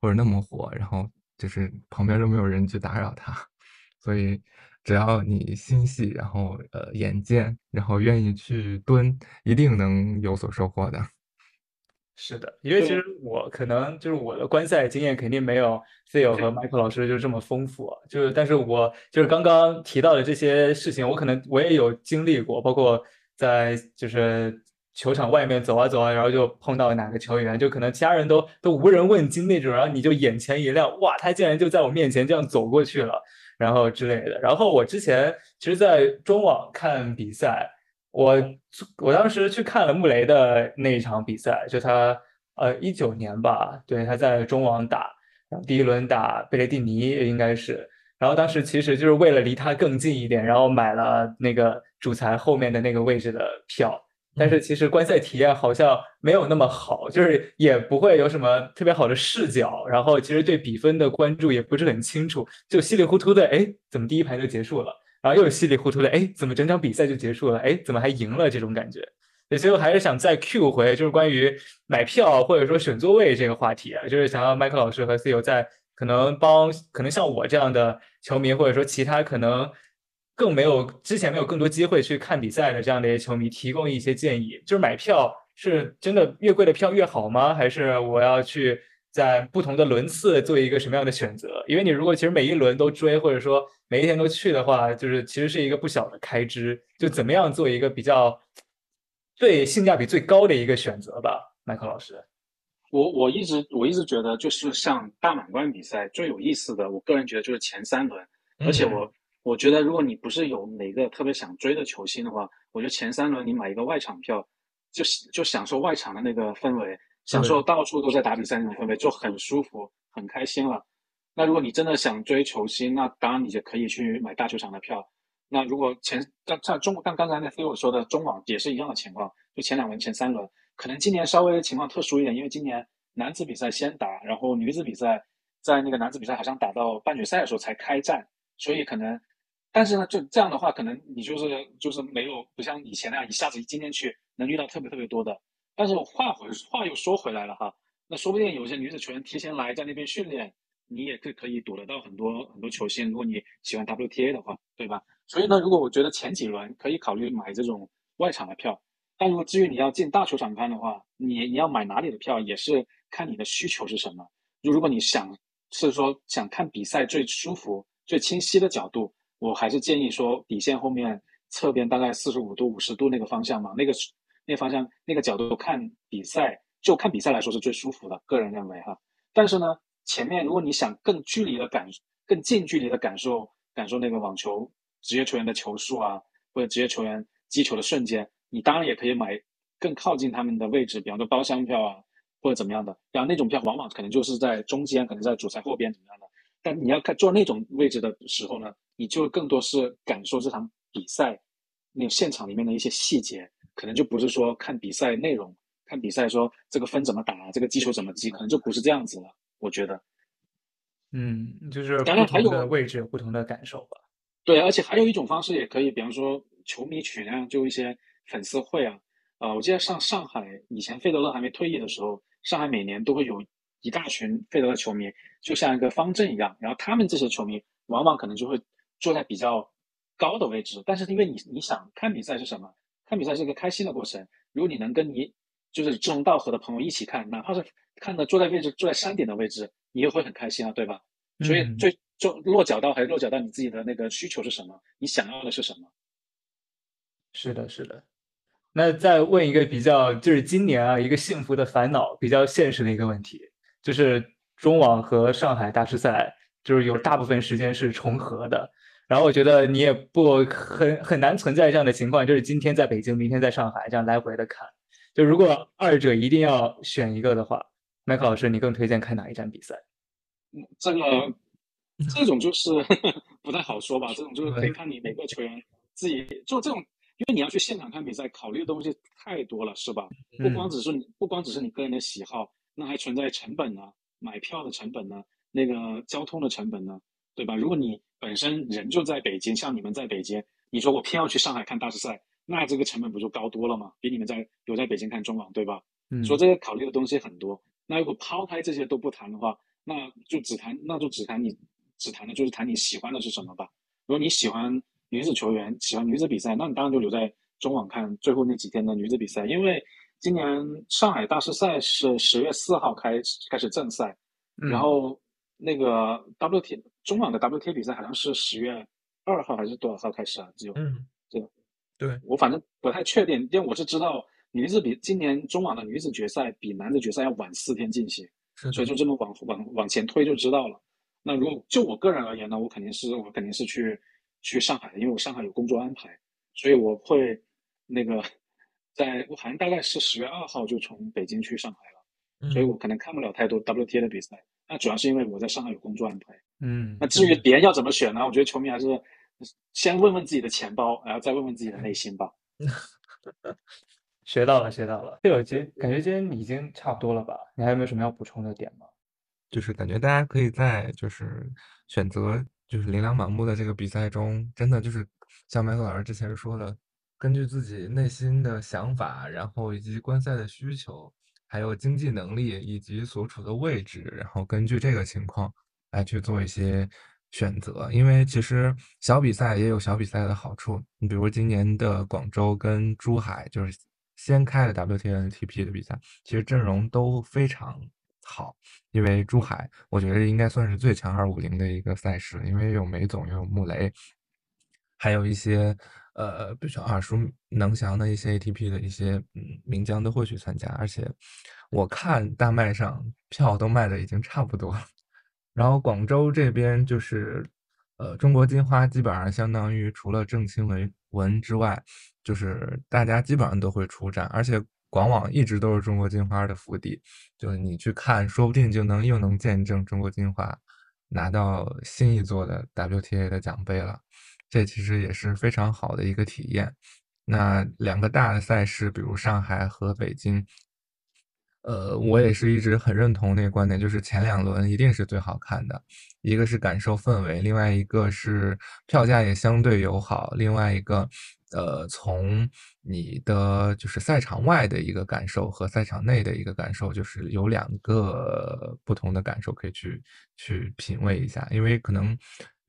或者那么火，然后就是旁边都没有人去打扰他。所以只要你心细，然后呃眼尖，然后愿意去蹲，一定能有所收获的。是的，因为其实我可能就是我的观赛经验肯定没有 Phil 和 Michael 老师就这么丰富，就是，但是我就是刚刚提到的这些事情，我可能我也有经历过，包括在就是球场外面走啊走啊，然后就碰到哪个球员，就可能其他人都都无人问津那种，然后你就眼前一亮，哇，他竟然就在我面前这样走过去了，然后之类的。然后我之前其实，在中网看比赛。我我当时去看了穆雷的那一场比赛，就他呃一九年吧，对他在中网打，然后第一轮打贝雷蒂尼应该是，然后当时其实就是为了离他更近一点，然后买了那个主裁后面的那个位置的票，但是其实观赛体验好像没有那么好，就是也不会有什么特别好的视角，然后其实对比分的关注也不是很清楚，就稀里糊涂的，哎，怎么第一盘就结束了？然后又稀里糊涂的，哎，怎么整场比赛就结束了？哎，怎么还赢了？这种感觉，所以我还是想再 Q 回，就是关于买票或者说选座位这个话题啊，就是想要麦克老师和 CEO 在可能帮可能像我这样的球迷，或者说其他可能更没有之前没有更多机会去看比赛的这样的一些球迷，提供一些建议。就是买票是真的越贵的票越好吗？还是我要去？在不同的轮次做一个什么样的选择？因为你如果其实每一轮都追，或者说每一天都去的话，就是其实是一个不小的开支。就怎么样做一个比较最性价比最高的一个选择吧，麦克老师。我我一直我一直觉得，就是像大满贯比赛最有意思的，我个人觉得就是前三轮。而且我我觉得，如果你不是有哪个特别想追的球星的话，我觉得前三轮你买一个外场票，就就享受外场的那个氛围。享受到处都在打比赛那种氛围，就很舒服、很开心了。那如果你真的想追球星，那当然你就可以去买大球场的票。那如果前像像中像刚才那 Phil 说的中网也是一样的情况，就前两轮、前三轮，可能今年稍微情况特殊一点，因为今年男子比赛先打，然后女子比赛在那个男子比赛好像打到半决赛的时候才开战，所以可能，但是呢，就这样的话，可能你就是就是没有不像以前那样一下子今天去能遇到特别特别多的。但是话回话又说回来了哈，那说不定有些女子球员提前来在那边训练，你也可可以躲得到很多很多球星。如果你喜欢 WTA 的话，对吧？所以呢，如果我觉得前几轮可以考虑买这种外场的票，但如果至于你要进大球场看的话，你你要买哪里的票也是看你的需求是什么。就如果你想是说想看比赛最舒服、最清晰的角度，我还是建议说底线后面侧边大概四十五度、五十度那个方向嘛，那个。那个方向、那个角度看比赛，就看比赛来说是最舒服的，个人认为哈。但是呢，前面如果你想更距离的感、更近距离的感受、感受那个网球职业球员的球速啊，或者职业球员击球的瞬间，你当然也可以买更靠近他们的位置，比方说包厢票啊，或者怎么样的。然后那种票往往可能就是在中间，可能在主裁后边怎么样的。但你要看坐那种位置的时候呢，你就更多是感受这场比赛那个现场里面的一些细节。可能就不是说看比赛内容，看比赛说这个分怎么打，这个击球怎么击，可能就不是这样子了。我觉得，嗯，就是当然还有位置有不同的感受吧。对，而且还有一种方式也可以，比方说球迷群啊，就一些粉丝会啊，啊，我记得上上海以前费德勒还没退役的时候，上海每年都会有一大群费德勒球迷，就像一个方阵一样，然后他们这些球迷往往可能就会坐在比较高的位置，但是因为你你想看比赛是什么？看比赛是一个开心的过程。如果你能跟你就是志同道合的朋友一起看，哪怕是看的坐在位置坐在山顶的位置，你也会很开心啊，对吧？所以最就落脚到还是落脚到你自己的那个需求是什么，你想要的是什么？是的，是的。那再问一个比较就是今年啊一个幸福的烦恼，比较现实的一个问题，就是中网和上海大师赛就是有大部分时间是重合的。然后我觉得你也不很很难存在这样的情况，就是今天在北京，明天在上海，这样来回的看。就如果二者一定要选一个的话，麦克老师，你更推荐看哪一站比赛？这个这种就是 (laughs) 不太好说吧，这种就是可以看你每个球员自己就这种，因为你要去现场看比赛，考虑的东西太多了，是吧？不光只是你，不光只是你个人的喜好，那还存在成本呢，买票的成本呢，那个交通的成本呢，对吧？如果你本身人就在北京，像你们在北京，你说我偏要去上海看大师赛，那这个成本不就高多了吗？比你们在留在北京看中网，对吧？嗯，说这些考虑的东西很多。那如果抛开这些都不谈的话，那就只谈，那就只谈你只谈的就是谈你喜欢的是什么吧。如果你喜欢女子球员，喜欢女子比赛，那你当然就留在中网看最后那几天的女子比赛。因为今年上海大师赛是十月四号开开始正赛，然后那个 WT。中网的 WTA 比赛好像是十月二号还是多少号开始啊？只有嗯，这个，对我反正不太确定，因为我是知道女子比今年中网的女子决赛比男子决赛要晚四天进行，所以就这么往往往前推就知道了。那如果就我个人而言呢，我肯定是我肯定是去去上海的，因为我上海有工作安排，所以我会那个在我好像大概是十月二号就从北京去上海了，所以我可能看不了太多 WTA 的比赛。那主要是因为我在上海有工作安排。嗯，那至于别人要怎么选呢？我觉得球迷还是先问问自己的钱包，然后再问问自己的内心吧。(laughs) 学到了，学到了。对，我觉感觉今天已经差不多了吧？你还有没有什么要补充的点吗？就是感觉大家可以在就是选择就是琳琅满目的这个比赛中，真的就是像麦克老师之前说的，根据自己内心的想法，然后以及观赛的需求，还有经济能力以及所处的位置，然后根据这个情况。来去做一些选择，因为其实小比赛也有小比赛的好处。你比如今年的广州跟珠海，就是先开了 W T N T P 的比赛，其实阵容都非常好。因为珠海，我觉得应该算是最强二五零的一个赛事，因为有梅总，有穆雷，还有一些呃比较耳熟能详的一些 ATP 的一些嗯名将都会去参加。而且我看大麦上票都卖的已经差不多了。然后广州这边就是，呃，中国金花基本上相当于除了郑钦文文之外，就是大家基本上都会出战，而且广网一直都是中国金花的福地，就是你去看，说不定就能又能见证中国金花拿到新一座的 WTA 的奖杯了，这其实也是非常好的一个体验。那两个大的赛事，比如上海和北京。呃，我也是一直很认同那个观点，就是前两轮一定是最好看的，一个是感受氛围，另外一个是票价也相对友好，另外一个，呃，从你的就是赛场外的一个感受和赛场内的一个感受，就是有两个不同的感受可以去去品味一下，因为可能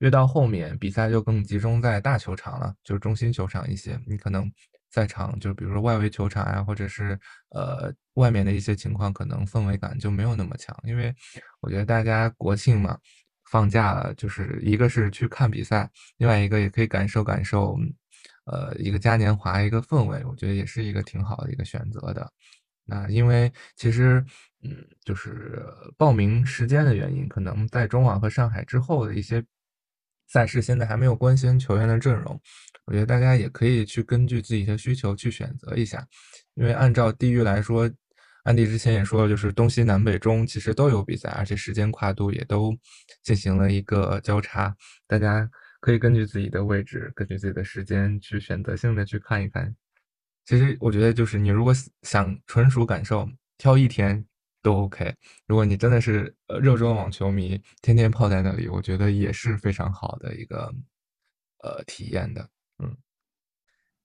越到后面比赛就更集中在大球场了，就是中心球场一些，你可能。赛场就比如说外围球场呀，或者是呃外面的一些情况，可能氛围感就没有那么强。因为我觉得大家国庆嘛，放假了，就是一个是去看比赛，另外一个也可以感受感受，呃一个嘉年华一个氛围，我觉得也是一个挺好的一个选择的。那因为其实嗯，就是报名时间的原因，可能在中网和上海之后的一些。赛事现在还没有官宣球员的阵容，我觉得大家也可以去根据自己的需求去选择一下，因为按照地域来说，安迪之前也说了，就是东西南北中其实都有比赛，而且时间跨度也都进行了一个交叉，大家可以根据自己的位置，根据自己的时间去选择性的去看一看。其实我觉得就是你如果想纯属感受，挑一天。都 OK。如果你真的是呃热衷网球迷，天天泡在那里，我觉得也是非常好的一个呃体验的。嗯，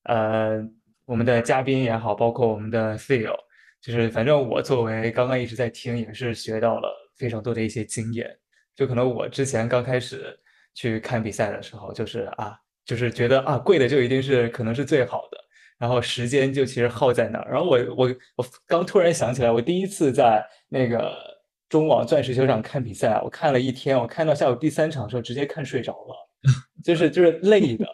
呃，我们的嘉宾也好，包括我们的 Phil，就是反正我作为刚刚一直在听，也是学到了非常多的一些经验。就可能我之前刚开始去看比赛的时候，就是啊，就是觉得啊贵的就一定是可能是最好的。然后时间就其实耗在那儿。然后我我我刚突然想起来，我第一次在那个中网钻石球场看比赛，我看了一天，我看到下午第三场的时候直接看睡着了，就是就是累的，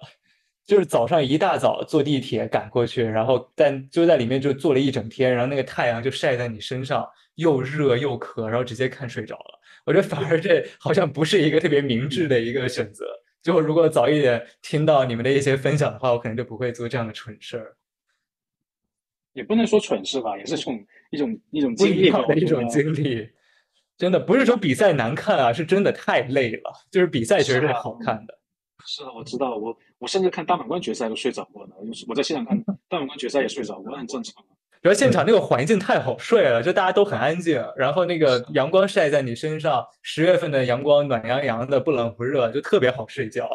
就是早上一大早坐地铁赶过去，然后但就在里面就坐了一整天，然后那个太阳就晒在你身上，又热又渴，然后直接看睡着了。我觉得反而这好像不是一个特别明智的一个选择。就如果早一点听到你们的一些分享的话，我可能就不会做这样的蠢事儿。也不能说蠢事吧，也是种一种一种经历吧一样的一种经历。真的不是说比赛难看啊，是真的太累了。就是比赛其实是好看的。是的，我知道，我我甚至看大满贯决赛都睡着过呢。我在现场看 (laughs) 大满贯决赛也睡着过，很正常。主要现场那个环境太好睡了，就大家都很安静，然后那个阳光晒在你身上，十月份的阳光暖洋洋的，不冷不热，就特别好睡觉。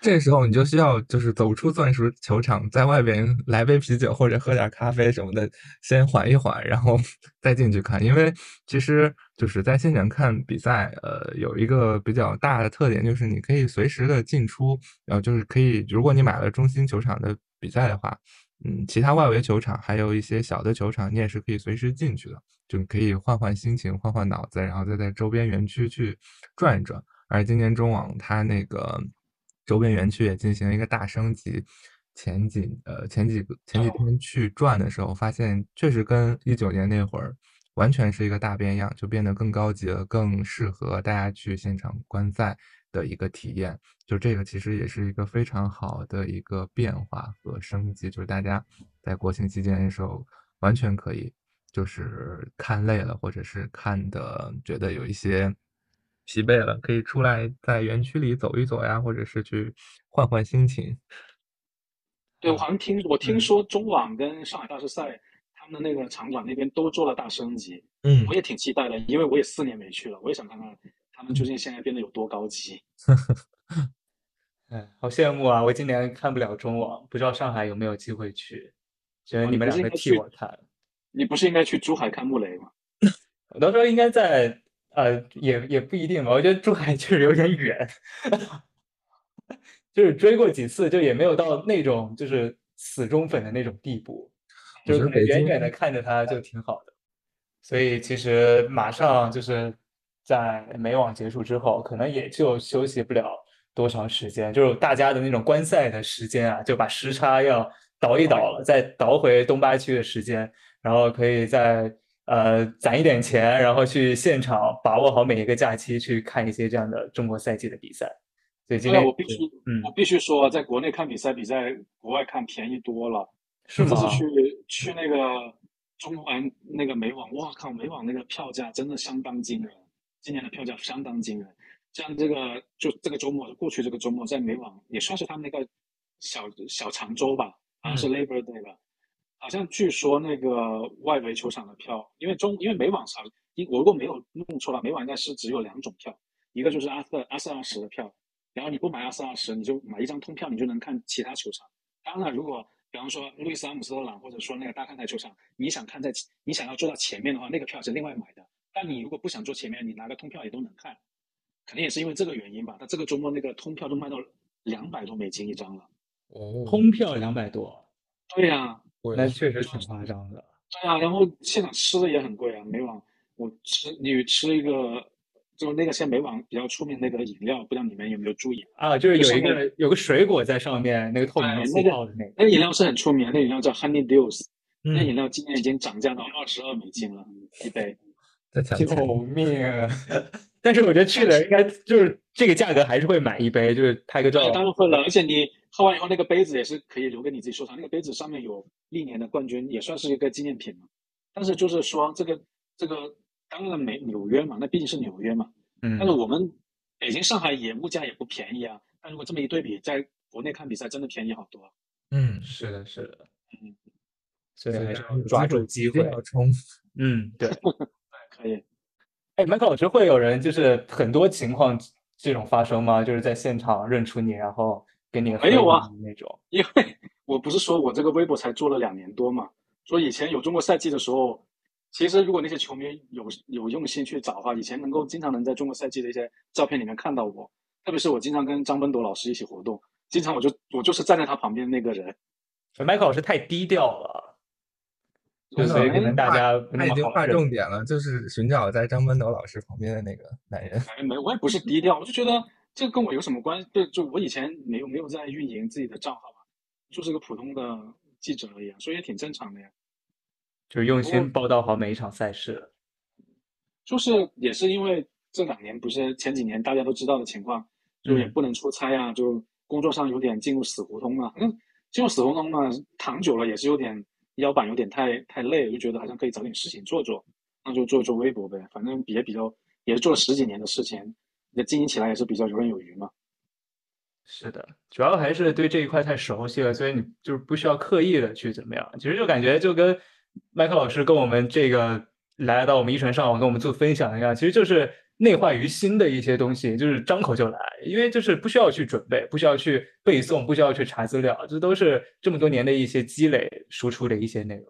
这时候你就需要就是走出钻石球场，在外边来杯啤酒或者喝点咖啡什么的，先缓一缓，然后 (laughs) 再进去看。因为其实就是在现场看比赛，呃，有一个比较大的特点就是你可以随时的进出，然后就是可以，如果你买了中心球场的比赛的话，嗯，其他外围球场还有一些小的球场，你也是可以随时进去的，就可以换换心情，换换脑子，然后再在周边园区去转一转。而今年中网它那个周边园区也进行一个大升级。前几呃前几个前几天去转的时候，发现确实跟一九年那会儿完全是一个大变样，就变得更高级了，更适合大家去现场观赛的一个体验。就这个其实也是一个非常好的一个变化和升级，就是大家在国庆期间的时候完全可以，就是看累了或者是看的觉得有一些疲惫了，可以出来在园区里走一走呀，或者是去换换心情。对，我好像听我听嗯说中网跟上海大师赛他们的那个场馆那边都做了大升级，嗯我也挺期待的，因为我也四年没去了，我也想看看他们究竟现在变得有多高级。(laughs) 哎，好羡慕啊！我今年看不了中网，不知道上海有没有机会去。觉得哦你们两个替我看。你不是应该去珠海看穆雷吗？(laughs) 我到时候应该在呃，也也不一定吧。我觉得珠海确实有点远，就是追过几次，就也没有到那种就是死忠粉的那种地步，我就可能远远的看着它就挺好的。所以其实马上就是在美网结束之后，可能也就休息不了多长时间，就是大家的那种观赛的时间啊，就把时差要倒一倒了，再倒回东八区的时间，然后可以再呃攒一点钱，然后去现场把握好每一个假期去看一些这样的中国赛季的比赛。所以今天我必须，嗯我必须说，在国内看比赛比在国外看便宜多了。是吗？这次去去那个中环那个美网，哇靠，美网那个票价真的相当惊人，今年的票价相当惊人。像这个就这个周末，过去这个周末在美网也算是他们那个小小长周吧，好像是 Labor Day 吧，好像据说那个外围球场的票，因为中因为美网上，因我如果没有弄错了，美网应该是只有两种票，一个就是阿四阿四二十的票，然后你不买阿四二十，你就买一张通票，你就能看其他球场。当然，如果比方说路易斯阿姆斯特朗或者说那个大看台球场，你想看在你想要坐到前面的话，那个票是另外买的。但你如果不想坐前面，你拿个通票也都能看。肯定也是因为这个原因吧。他这个周末那个通票都卖到两百多美金一张了。哦，通票两百多，对呀、贵那确实挺夸张的。对啊，然后现场吃的也很贵啊。美网我吃你吃一个，就是那个现在美网比较出名那个饮料，不知道你们有没有注意？啊，就是有一个有个水果在上面，那个透明的那个。那个饮料是很出名，那饮料叫 Honey Dews，、那嗯饮料今年已经涨价到二十二美金了一杯。在抢救，命啊！(laughs) 但是我觉得去了应该就是这个价格还是会买一杯，就是拍个照，。当然会了，而且你喝完以后，那个杯子也是可以留给你自己收藏。那个杯子上面有历年的冠军，也算是一个纪念品嘛。但是就是说，这个这个，当然美纽约嘛，那毕竟是纽约嘛。嗯但是我们北京、上海也物价也不便宜啊。但如果这么一对比，在国内看比赛真的便宜好多。嗯，是的，是的嗯，所以还是要抓住机会。要冲。嗯，对。(laughs) 哎，麦克老师会有人就是很多情况这种发生吗？就是在现场认出你，然后给你没有啊那种。因为我不是说我这个微博才做了两年多嘛，说以前有中国赛季的时候，其实如果那些球迷有有用心去找的话，以前能够经常能在中国赛季的一些照片里面看到我，特别是我经常跟张奔铎老师一起活动，经常我就我就是站在他旁边那个人，麦克老师太低调了，真的所以可能大家那他已经划重点了，就是寻找在张奔斗老师旁边的那个男人。哎没我也不是低调，我就觉得这跟我有什么关系？对，就我以前没有没有在运营自己的账号嘛，就是个普通的记者而已啊，所以也挺正常的呀。就是用心报道好每一场赛事。就是也是因为这两年不是前几年大家都知道的情况，就也不能出差啊，就工作上有点进入死胡同了。嗯，进入死胡同嘛，躺久了也是有点腰板有点太太累，就觉得好像可以找点事情做做，那就做做微博呗。反正也比较也是做了十几年的事情，那经营起来也是比较游刃有余嘛。是的，主要还是对这一块太熟悉了，所以你就是不需要刻意的去怎么样。其实就感觉就跟麦克老师跟我们这个来到我们一传上网跟我们做分享一样，其实就是内化于心的一些东西，就是张口就来，因为就是不需要去准备，不需要去背诵，不需要去查资料，这都是这么多年的一些积累输出的一些内容。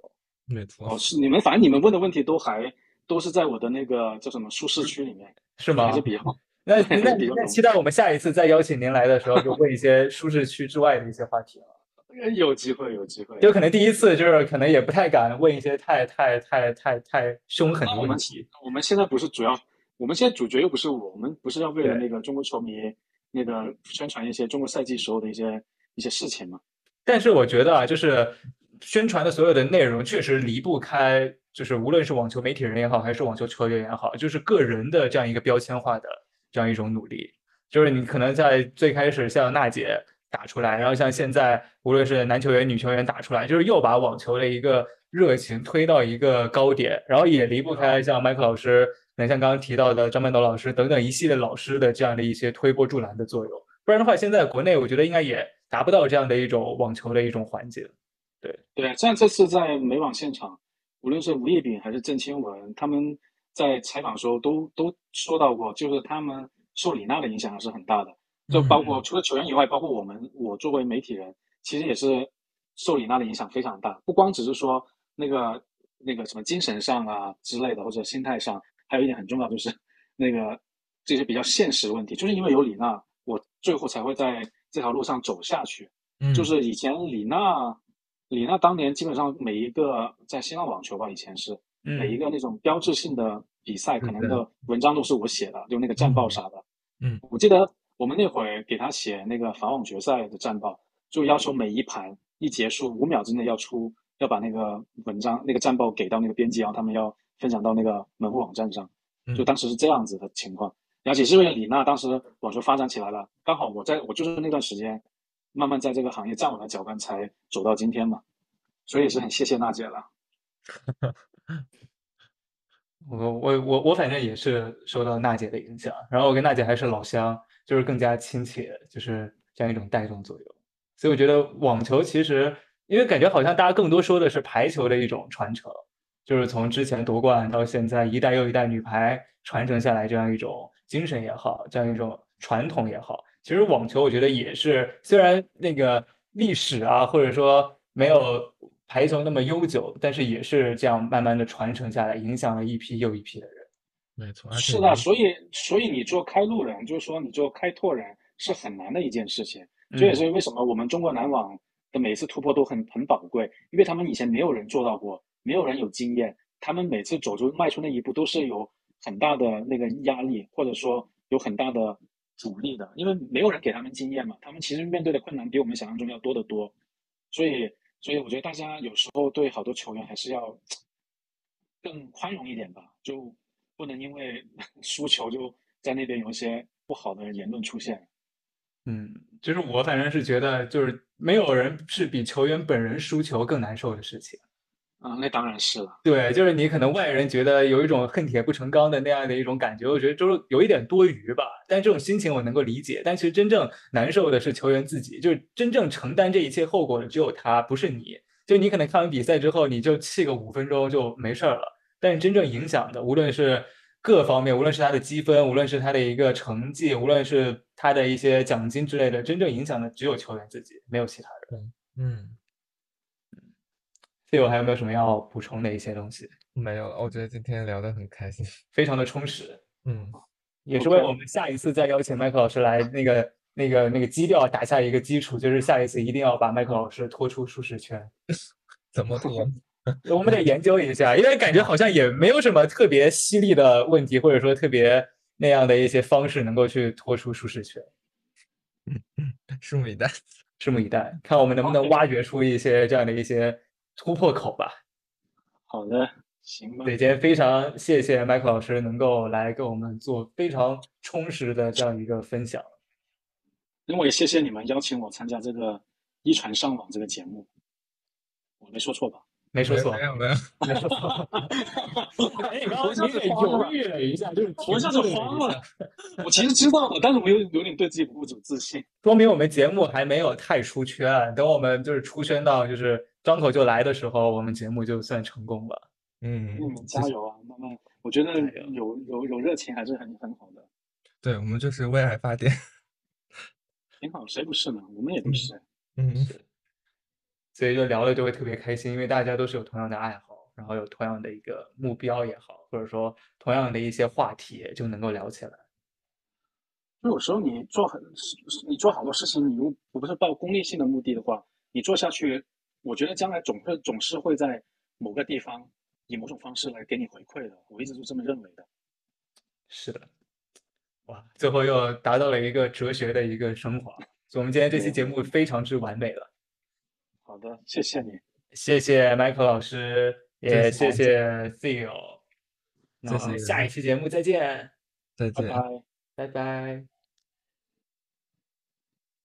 没错，哦，是你们反正你们问的问题都还都是在我的那个叫什么舒适区里面，是吗？还是比较。那 (laughs) 那那期待我们下一次再邀请您来的时候，就问一些舒适区之外的一些话题了。有机会，有机会。就可能第一次就是可能也不太敢问一些太太太太太凶狠的问题。我们现在不是主要，我们现在主角又不是我，我们不是要为了那个中国球迷那个宣传一些中国赛季时候的一些一些事情吗？但是我觉得啊，就是宣传的所有的内容确实离不开，就是无论是网球媒体人也好，还是网球球员也好，就是个人的这样一个标签化的。这样一种努力，就是你可能在最开始像娜姐打出来，然后像现在无论是男球员、女球员打出来，就是又把网球的一个热情推到一个高点，然后也离不开像麦克老师，那像刚刚提到的张曼岛老师等等一系列老师的这样的一些推波助澜的作用。不然的话，现在国内我觉得应该也达不到这样的一种网球的一种环境。对对，像这次在美网现场，无论是吴叶炳还是郑钦文，他们。在采访时候都都说到过，就是他们受李娜的影响还是很大的，就包括除了球员以外，包括我们，我作为媒体人，其实也是受李娜的影响非常大。不光只是说那个那个什么精神上啊之类的，或者心态上，还有一点很重要，就是那个这些比较现实的问题。就是因为有李娜，我最后才会在这条路上走下去。就是以前李娜，李娜当年基本上每一个在新浪网球吧，以前是。每一个那种标志性的比赛，可能的文章都是我写的，就那个战报啥的。嗯，我记得我们那会儿给他写那个法网决赛的战报，就要求每一盘一结束五秒之内要出，要把那个文章、那个战报给到那个编辑，然后他们要分享到那个门户网站上。就当时是这样子的情况，而且是为了李娜，当时网球发展起来了，刚好我在我就是那段时间，慢慢在这个行业站稳了脚跟，才走到今天嘛。所以也是很谢谢娜姐了。(laughs) 我我我我反正也是受到娜姐的影响，然后我跟娜姐还是老乡，就是更加亲切，就是这样一种带动作用。所以我觉得网球其实，因为感觉好像大家更多说的是排球的一种传承，就是从之前夺冠到现在一代又一代女排传承下来这样一种精神也好，这样一种传统也好，其实网球我觉得也是，虽然那个历史啊，或者说没有。排球那么悠久，但是也是这样慢慢的传承下来，影响了一批又一批的人。没错，是的，所以所以你做开路人，就是说你做开拓人是很难的一件事情。这也是为什么我们中国男网的每次突破都很很宝贵，因为他们以前没有人做到过，没有人有经验，他们每次走出迈出那一步都是有很大的那个压力，或者说有很大的阻力的，因为没有人给他们经验嘛，他们其实面对的困难比我们想象中要多得多，所以。所以我觉得大家有时候对好多球员还是要更宽容一点吧，就不能因为 (laughs) 输球就在那边有一些不好的言论出现。嗯，就是我反正是觉得，就是没有人是比球员本人输球更难受的事情。啊，那当然是了。对，就是你可能外人觉得有一种恨铁不成钢的那样的一种感觉，我觉得就是有一点多余吧。但这种心情我能够理解。但其实真正难受的是球员自己，就是真正承担这一切后果的只有他，不是你。就你可能看完比赛之后，你就气个五分钟就没事儿了。但是真正影响的，无论是各方面，无论是他的积分，无论是他的一个成绩，无论是他的一些奖金之类的，真正影响的只有球员自己，没有其他人。嗯。队友还有没有什么要补充的一些东西？没有了，我觉得今天聊得很开心，(laughs) 非常的充实。嗯，也是为我们下一次再邀请麦克老师来，那个、那个、那个基调打下一个基础，就是下一次一定要把麦克老师拖出舒适圈。(laughs) 怎么拖？我们得研究一下，因为感觉好像也没有什么特别犀利的问题，或者说特别那样的一些方式能够去拖出舒适圈。嗯嗯，拭目以待，拭目以待，看我们能不能挖掘出一些这样的一些。突破口吧，好的，行吧。对，今天非常谢谢麦克老师能够来跟我们做非常充实的这样一个分享。因为也谢谢你们邀请我参加这个一传上网这个节目，我没说错吧？没说错，没有没有，没 (laughs) 说错。(laughs) 哎，你刚刚你也犹豫了一下，就是我一下子慌了。我其实知道的，但是我又有点对自己不足自信。说明我们节目还没有太出圈，等我们就是出圈到就是张口就来的时候，我们节目就算成功了。嗯，你们加油啊！慢慢，我觉得有有有热情还是很很好的。对，我们就是为爱发电，(laughs) 挺好，谁不是呢？我们也都是。嗯，所以就聊的就会特别开心，因为大家都是有同样的爱好，然后有同样的一个目标也好，或者说同样的一些话题，就能够聊起来。就有时候你做很，你做好多事情，你如果不是抱功利性的目的的话，你做下去，我觉得将来总会总是会在某个地方以某种方式来给你回馈的。我一直都这么认为的。是的，哇，最后又达到了一个哲学的一个升华。所以我们今天这期节目非常之完美了。好的，谢谢你，谢谢 Michael 老师，也谢谢 Theo。那下一期节目再见，再见。拜拜。拜拜。